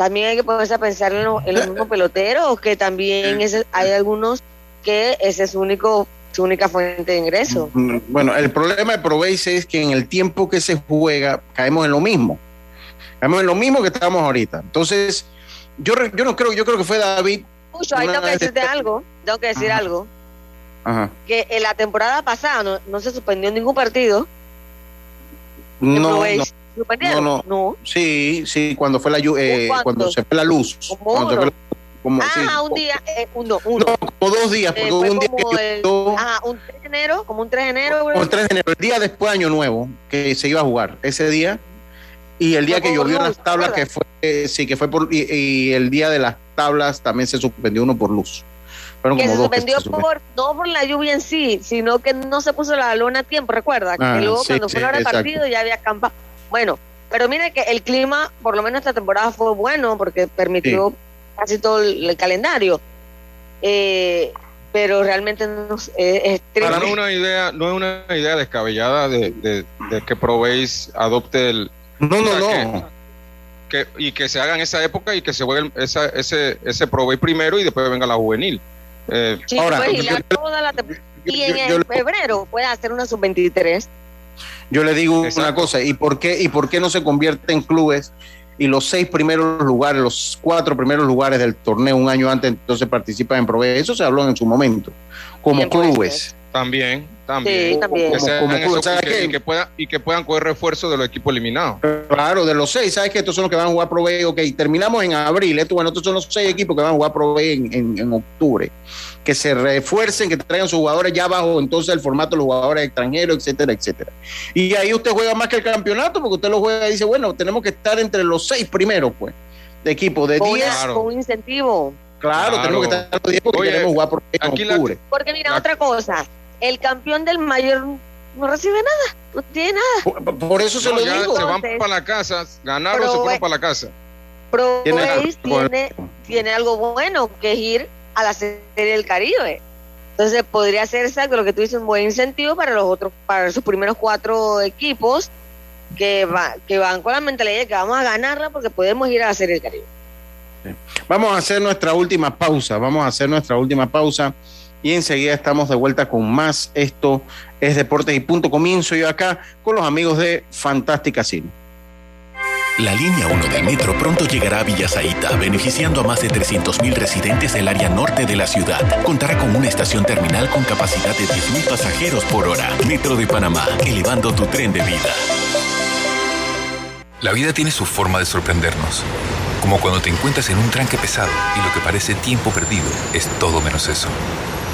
también hay que ponerse a pensar en, los, mismos peloteros, que también hay algunos que ese es su único su única fuente de ingreso. Mm, bueno, el problema de Proveise es que en el tiempo que se juega caemos en lo mismo. Caemos en lo mismo que estamos ahorita. Entonces, yo, yo no creo, yo creo que fue David. Ahí tengo que decirte algo, tengo que decir algo. Que en la temporada pasada no, se suspendió ningún partido. No, no, no, no, no. Sí, sí, cuando fue la eh, cuando se fue la luz. Como, ah, un día, eh, uno, uno. No, como dos días, porque un día que ajá, un 3 de enero, como un 3 de enero. Como 3 de enero, el día después de Año Nuevo, que se iba a jugar, ese día. Y el día que llovió en las tablas, que fue, eh, sí, que fue por, y, y, el día de las tablas también se suspendió uno por luz que se suspendió por, no por la lluvia en sí, sino que no se puso la lona a tiempo, recuerda, que ah, luego cuando fue la hora del partido ya había campa. Bueno, pero mire que el clima, por lo menos esta temporada fue bueno porque permitió casi todo el, calendario. Eh, pero realmente no, es Para no una idea, no es una idea descabellada de, que probéis adopte el no no no que, y que se haga en esa época y que se juegue esa, ese ese probéis primero y después venga la juvenil eh, ahora, y en febrero puede hacer una sub-23. Yo le digo una cosa, ¿y por, qué, ¿y por qué no se convierte en clubes y los seis primeros lugares, los cuatro primeros lugares del torneo un año antes entonces participan en Prove? Eso se habló en su momento, como clubes. También, también. Sí, también. y, que puedan, y que puedan coger refuerzo de los equipos eliminados. Claro, de los seis, ¿sabes que estos son los que van a jugar Pro Ok, terminamos en abril. Esto, bueno, estos son los seis equipos que van a jugar Pro en, en, octubre. Que se refuercen, que traigan sus jugadores ya bajo entonces el formato de los jugadores extranjeros, etcétera, etcétera. Y ahí usted juega más que el campeonato, porque usted lo juega y dice, bueno, tenemos que estar entre los seis primeros, pues, de equipo de 10. Con un incentivo. Claro, tenemos que estar los 10 porque queremos jugar en octubre. porque mira, otra cosa el campeón del mayor no recibe nada, no tiene nada. Por, eso se lo digo. Se van para la casa, ganaron, se fueron para la casa. Pro tiene, tiene, algo bueno, que es ir a la Serie del Caribe. Entonces podría ser exacto lo que tú dices, un buen incentivo para los otros, para sus primeros cuatro equipos que, va, que van con la mentalidad de que vamos a ganarla porque podemos ir a la Serie del Caribe. Vamos a hacer nuestra última pausa, vamos a hacer nuestra última pausa y enseguida estamos de vuelta con más. Esto es Deportes y Punto. Comienzo yo acá con los amigos de Fantástica Cine. La línea 1 del metro pronto llegará a Villasaita, beneficiando a más de 300.000 residentes del área norte de la ciudad. Contará con una estación terminal con capacidad de 10.000 pasajeros por hora. Metro de Panamá, elevando tu tren de vida. La vida tiene su forma de sorprendernos. Como cuando te encuentras en un tranque pesado y lo que parece tiempo perdido es todo menos eso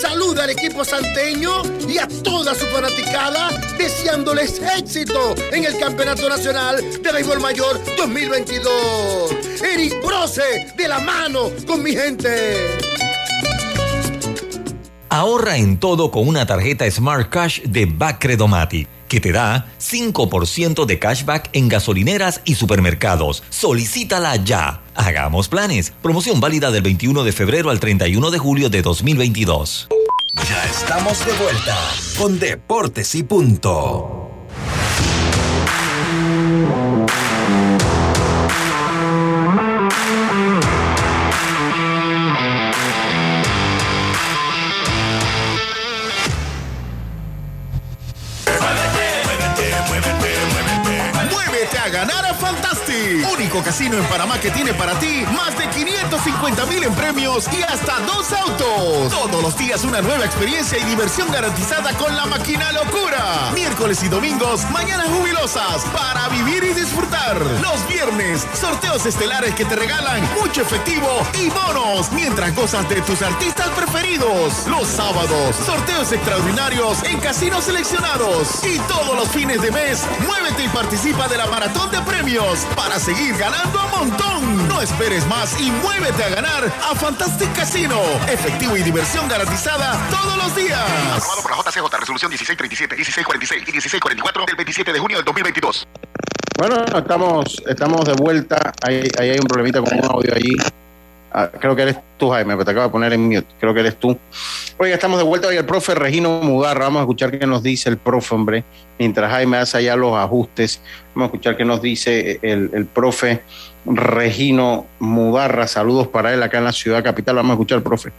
saluda al equipo santeño y a toda su fanaticada deseándoles éxito en el Campeonato Nacional de Béisbol Mayor 2022. Eric Brose de la mano con mi gente. Ahorra en todo con una tarjeta Smart Cash de Bacredomatic, que te da 5% de cashback en gasolineras y supermercados. Solicítala ya. Hagamos planes. Promoción válida del 21 de febrero al 31 de julio de 2022. Ya estamos de vuelta con Deportes y Punto. Único casino en Panamá que tiene para ti más de 550 mil en premios y hasta dos autos. Todos los días una nueva experiencia y diversión garantizada con la máquina locura. Miércoles y domingos, mañanas jubilosas para vivir y disfrutar. Los viernes, sorteos estelares que te regalan mucho efectivo y bonos mientras gozas de tus artistas preferidos. Los sábados, sorteos extraordinarios en casinos seleccionados. Y todos los fines de mes, muévete y participa de la maratón de premios para seguir ganando a montón. No esperes más y muévete a ganar a Fantastic Casino. Efectivo y diversión garantizada todos los días. Aprobado por la JCJ, resolución 1637, 1646 y 1644 del 27 de junio del 2022. Bueno, estamos, estamos de vuelta. Ahí, ahí hay un problemita con un audio allí. Ah, creo que eres tú, Jaime, pero te acabo de poner en mute. Creo que eres tú. Oye, estamos de vuelta hoy el profe Regino Mugarra. Vamos a escuchar qué nos dice el profe, hombre. Mientras Jaime hace allá los ajustes, vamos a escuchar qué nos dice el, el profe Regino Mugarra. Saludos para él acá en la ciudad capital. Vamos a escuchar, profe.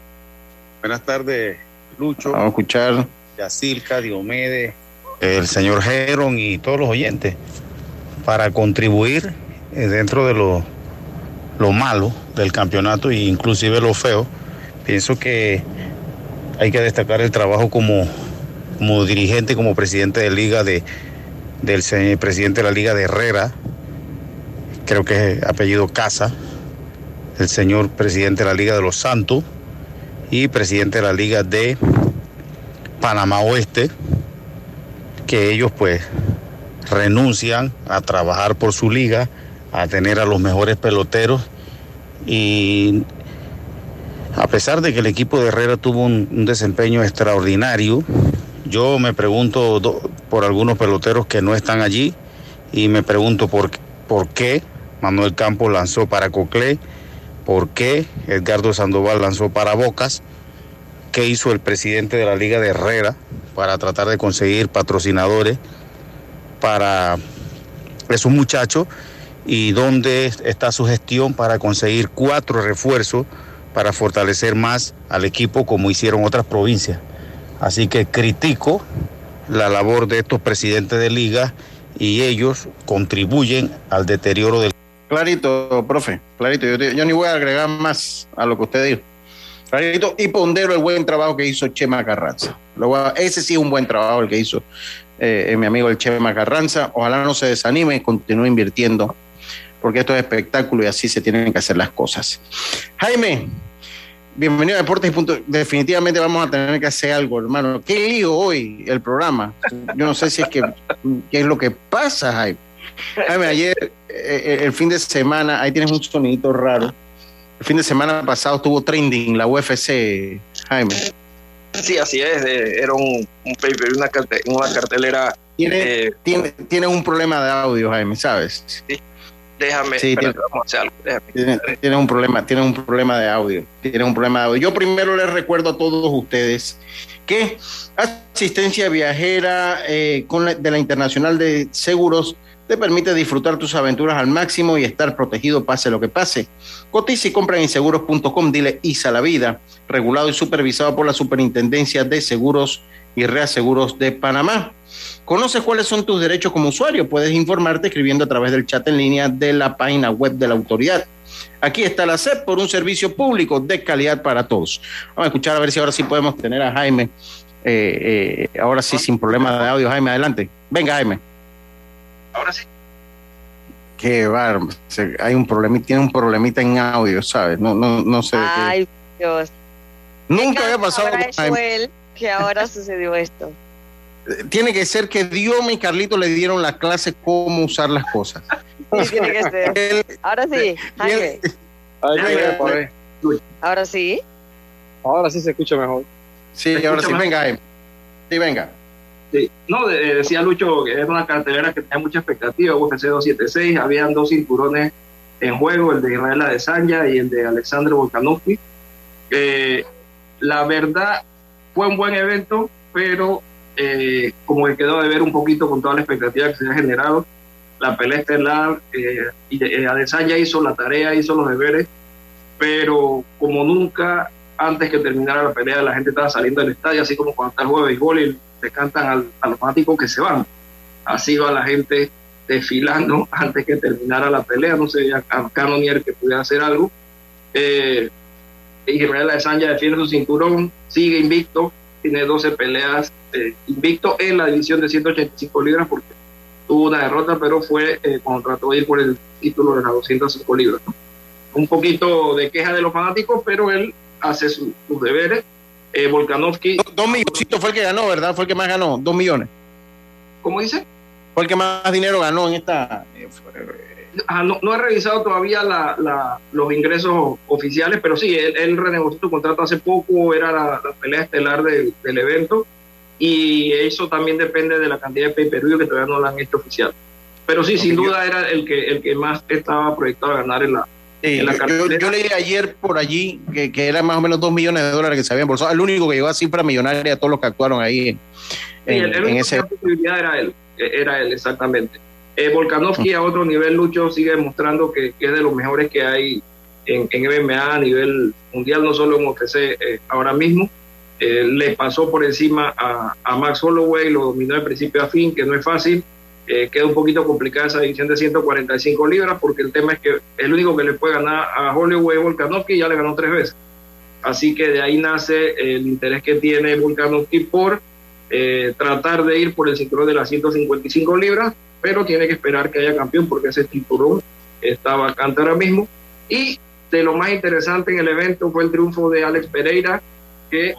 Buenas tardes, Lucho. Vamos a escuchar. Yacilca, Diomedes, el señor Geron y todos los oyentes para contribuir eh, dentro de lo, lo malo del campeonato e inclusive lo feo. Pienso que hay que destacar el trabajo como, como dirigente, como presidente de liga de, del presidente de la liga de Herrera, creo que es apellido Casa, el señor presidente de la liga de los Santos y presidente de la liga de Panamá Oeste, que ellos pues renuncian a trabajar por su liga, a tener a los mejores peloteros y a pesar de que el equipo de Herrera tuvo un, desempeño extraordinario, yo me pregunto por algunos peloteros que no están allí y me pregunto por, por qué Manuel Campos lanzó para Coclé, por qué Edgardo Sandoval lanzó para Bocas, qué hizo el presidente de la Liga de Herrera para tratar de conseguir patrocinadores para esos muchachos y dónde está su gestión para conseguir cuatro refuerzos para fortalecer más al equipo como hicieron otras provincias. Así que critico la labor de estos presidentes de liga y ellos contribuyen al deterioro del Clarito, profe, clarito. Yo, ni voy a agregar más a lo que usted dijo. Clarito, y pondero el buen trabajo que hizo Chema Carranza. Ese sí es un buen trabajo el que hizo eh, mi amigo el Chema Carranza. Ojalá no se desanime y continúe invirtiendo, porque esto es espectáculo y así se tienen que hacer las cosas. Jaime, bienvenido a Deportes Punto. Definitivamente vamos a tener que hacer algo, hermano. Qué lío hoy el programa. Yo no sé si es que qué es lo que pasa, Jaime. Jaime, ayer, eh, eh, el fin de semana, ahí tienes un sonidito raro. El fin de semana pasado estuvo trending la UFC, Jaime. Sí, así es. eh, era un, un paper, una, carte- una cartelera. Tiene, eh, tiene, tiene un problema de audio, Jaime, ¿sabes? Déjame, Sí, tiene- vamos a hacer algo. déjame. Tiene, tiene un problema, tiene un problema de audio. Tiene un problema de audio. Yo primero les recuerdo a todos ustedes que asistencia viajera eh, con la- de la Internacional de Seguros te permite disfrutar tus aventuras al máximo y estar protegido pase lo que pase. Cotiza y compra en inseguros.com, dile ISA la vida, regulado y supervisado por la Superintendencia de Seguros y Reaseguros de Panamá. ¿Conoces cuáles son tus derechos como usuario? Puedes informarte escribiendo a través del chat en línea de la página web de la autoridad. Aquí está la SEP por un servicio público de calidad para todos. Vamos a escuchar a ver si ahora sí podemos tener a Jaime. eh, eh, ahora sí, sin problema de audio. Jaime, adelante. Venga, Jaime. Ahora sí. Qué bárbaro. Se- Hay un problemita, tiene un problemita en audio, ¿sabes? No, no, no sé de qué. Ay, Dios. Nunca había pasado Jaime. él que ahora sucedió esto. Tiene que ser que Dioma y Carlito le dieron la clase cómo usar las cosas. Sí, tiene que ser. <laughs> Ahora sí, Jaime. Ahora sí. Ahora sí se escucha mejor. Sí, ¿Se ahora sí, más? venga, Jaime. Sí, venga. Sí. No, de- decía Lucho que era una cartelera que tenía mucha expectativa, UFC 276, habían dos cinturones en juego, el de Israel Adesanya y el de Alexander Volkanovski. Eh, la verdad fue un buen evento, pero eh, como que quedó de ver un poquito con toda la expectativa que se había generado. La pelea estelar, eh, y, eh, Adesanya hizo la tarea, hizo los deberes, pero como nunca antes que terminara la pelea la gente estaba saliendo del estadio, así como cuando está el juego de béisbol y le cantan al- a los fanáticos que se van. Así va la gente desfilando <laughs> antes que terminara la pelea, no sé, a Canonier que pudiera hacer algo. Eh, Israel Adesanya defiende su cinturón, sigue invicto, tiene 12 peleas eh, invicto en la división de 185 libras porque tuvo una derrota, pero fue eh, cuando trató de ir por el título de las 205 libras. Un poquito de queja de los fanáticos, pero él hace su- sus deberes. Eh, Volkanovski. Dos milloncitos fue el que ganó, ¿verdad? Fue el que más ganó, dos millones. ¿Cómo dice? Fue el que más dinero ganó en esta. Ah, no, no he revisado todavía la- la- los ingresos oficiales, pero sí, él, él renegoció su contrato hace poco, era la, la pelea estelar del, del evento, y eso también depende de la cantidad de pay-per-view que todavía no la han hecho oficial. Pero sí, sin duda era el que, el que más estaba proyectado a ganar en la, Sí, yo, yo leí ayer por allí que, que eran más o menos dos millones de dólares que se habían embolsado. El único que llegó a cifra millonaria todos los que actuaron ahí en, Sí, el, ese. posibilidad era él, eh, era él exactamente. Eh, Volkanovski a otro nivel, Lucho, sigue demostrando que, que es de los mejores que hay en, en MMA a nivel mundial, no solo en UFC eh, ahora mismo. Eh, le pasó por encima a, a Max Holloway, lo dominó de principio a fin, que no es fácil. Eh, queda un poquito complicada esa división de 145 libras, porque el tema es que el único que le puede ganar a Holloway es Volkanovski, ya le ganó tres veces. Así que de ahí nace el interés que tiene Volkanovski por eh, tratar de ir por el cinturón de las 155 libras, pero tiene que esperar que haya campeón porque ese cinturón está vacante ahora mismo. Y de lo más interesante en el evento fue el triunfo de Alex Pereira, que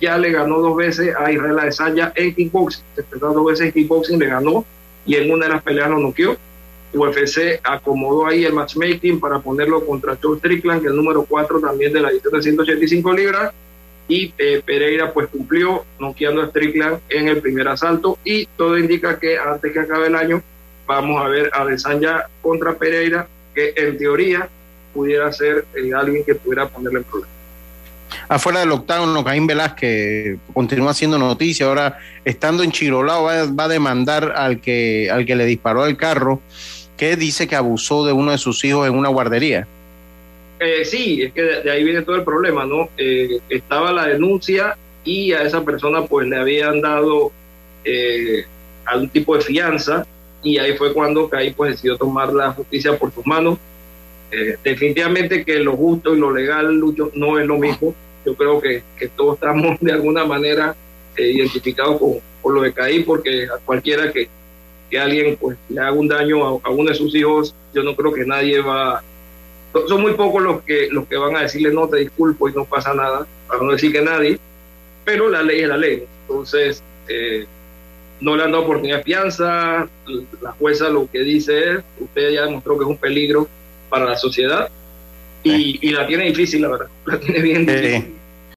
ya le ganó dos veces a Israel Adesanya en kickboxing. Se dos veces en kickboxing, le ganó y en una de las peleas lo noqueó. UFC acomodó ahí el matchmaking para ponerlo contra Joe Strickland, que es el número 4 también de la edición de 185 libras. Y eh, Pereira pues cumplió noqueando a Strickland en el primer asalto y todo indica que antes que acabe el año vamos a ver a Adesanya contra Pereira, que en teoría pudiera ser eh, alguien que pudiera ponerle en problema. Afuera del octavo, Caín Velázquez continúa haciendo noticia. Ahora, estando en Chirolao, va, va a demandar al que, al que le disparó al carro, que dice que abusó de uno de sus hijos en una guardería. Eh, sí, es que de, ahí viene todo el problema, ¿no? Eh, estaba la denuncia y a esa persona pues le habían dado eh, algún tipo de fianza y ahí fue cuando Caí pues decidió tomar la justicia por sus manos. Eh, definitivamente que lo justo y lo legal, Lucho, no es lo mismo. Yo creo que, que todos estamos de alguna manera identificados con, con lo de Caí porque a cualquiera que, que alguien pues le haga un daño a, a uno de sus hijos, yo no creo que nadie va son- muy pocos los que los que van a decirle no te disculpo y no pasa nada para no decir que nadie pero la ley es la ley. Entonces eh, no le han dado oportunidad de fianza la jueza lo que dice es usted ya demostró que es un peligro para la sociedad y, y la tiene difícil la verdad <laughs> la tiene bien difícil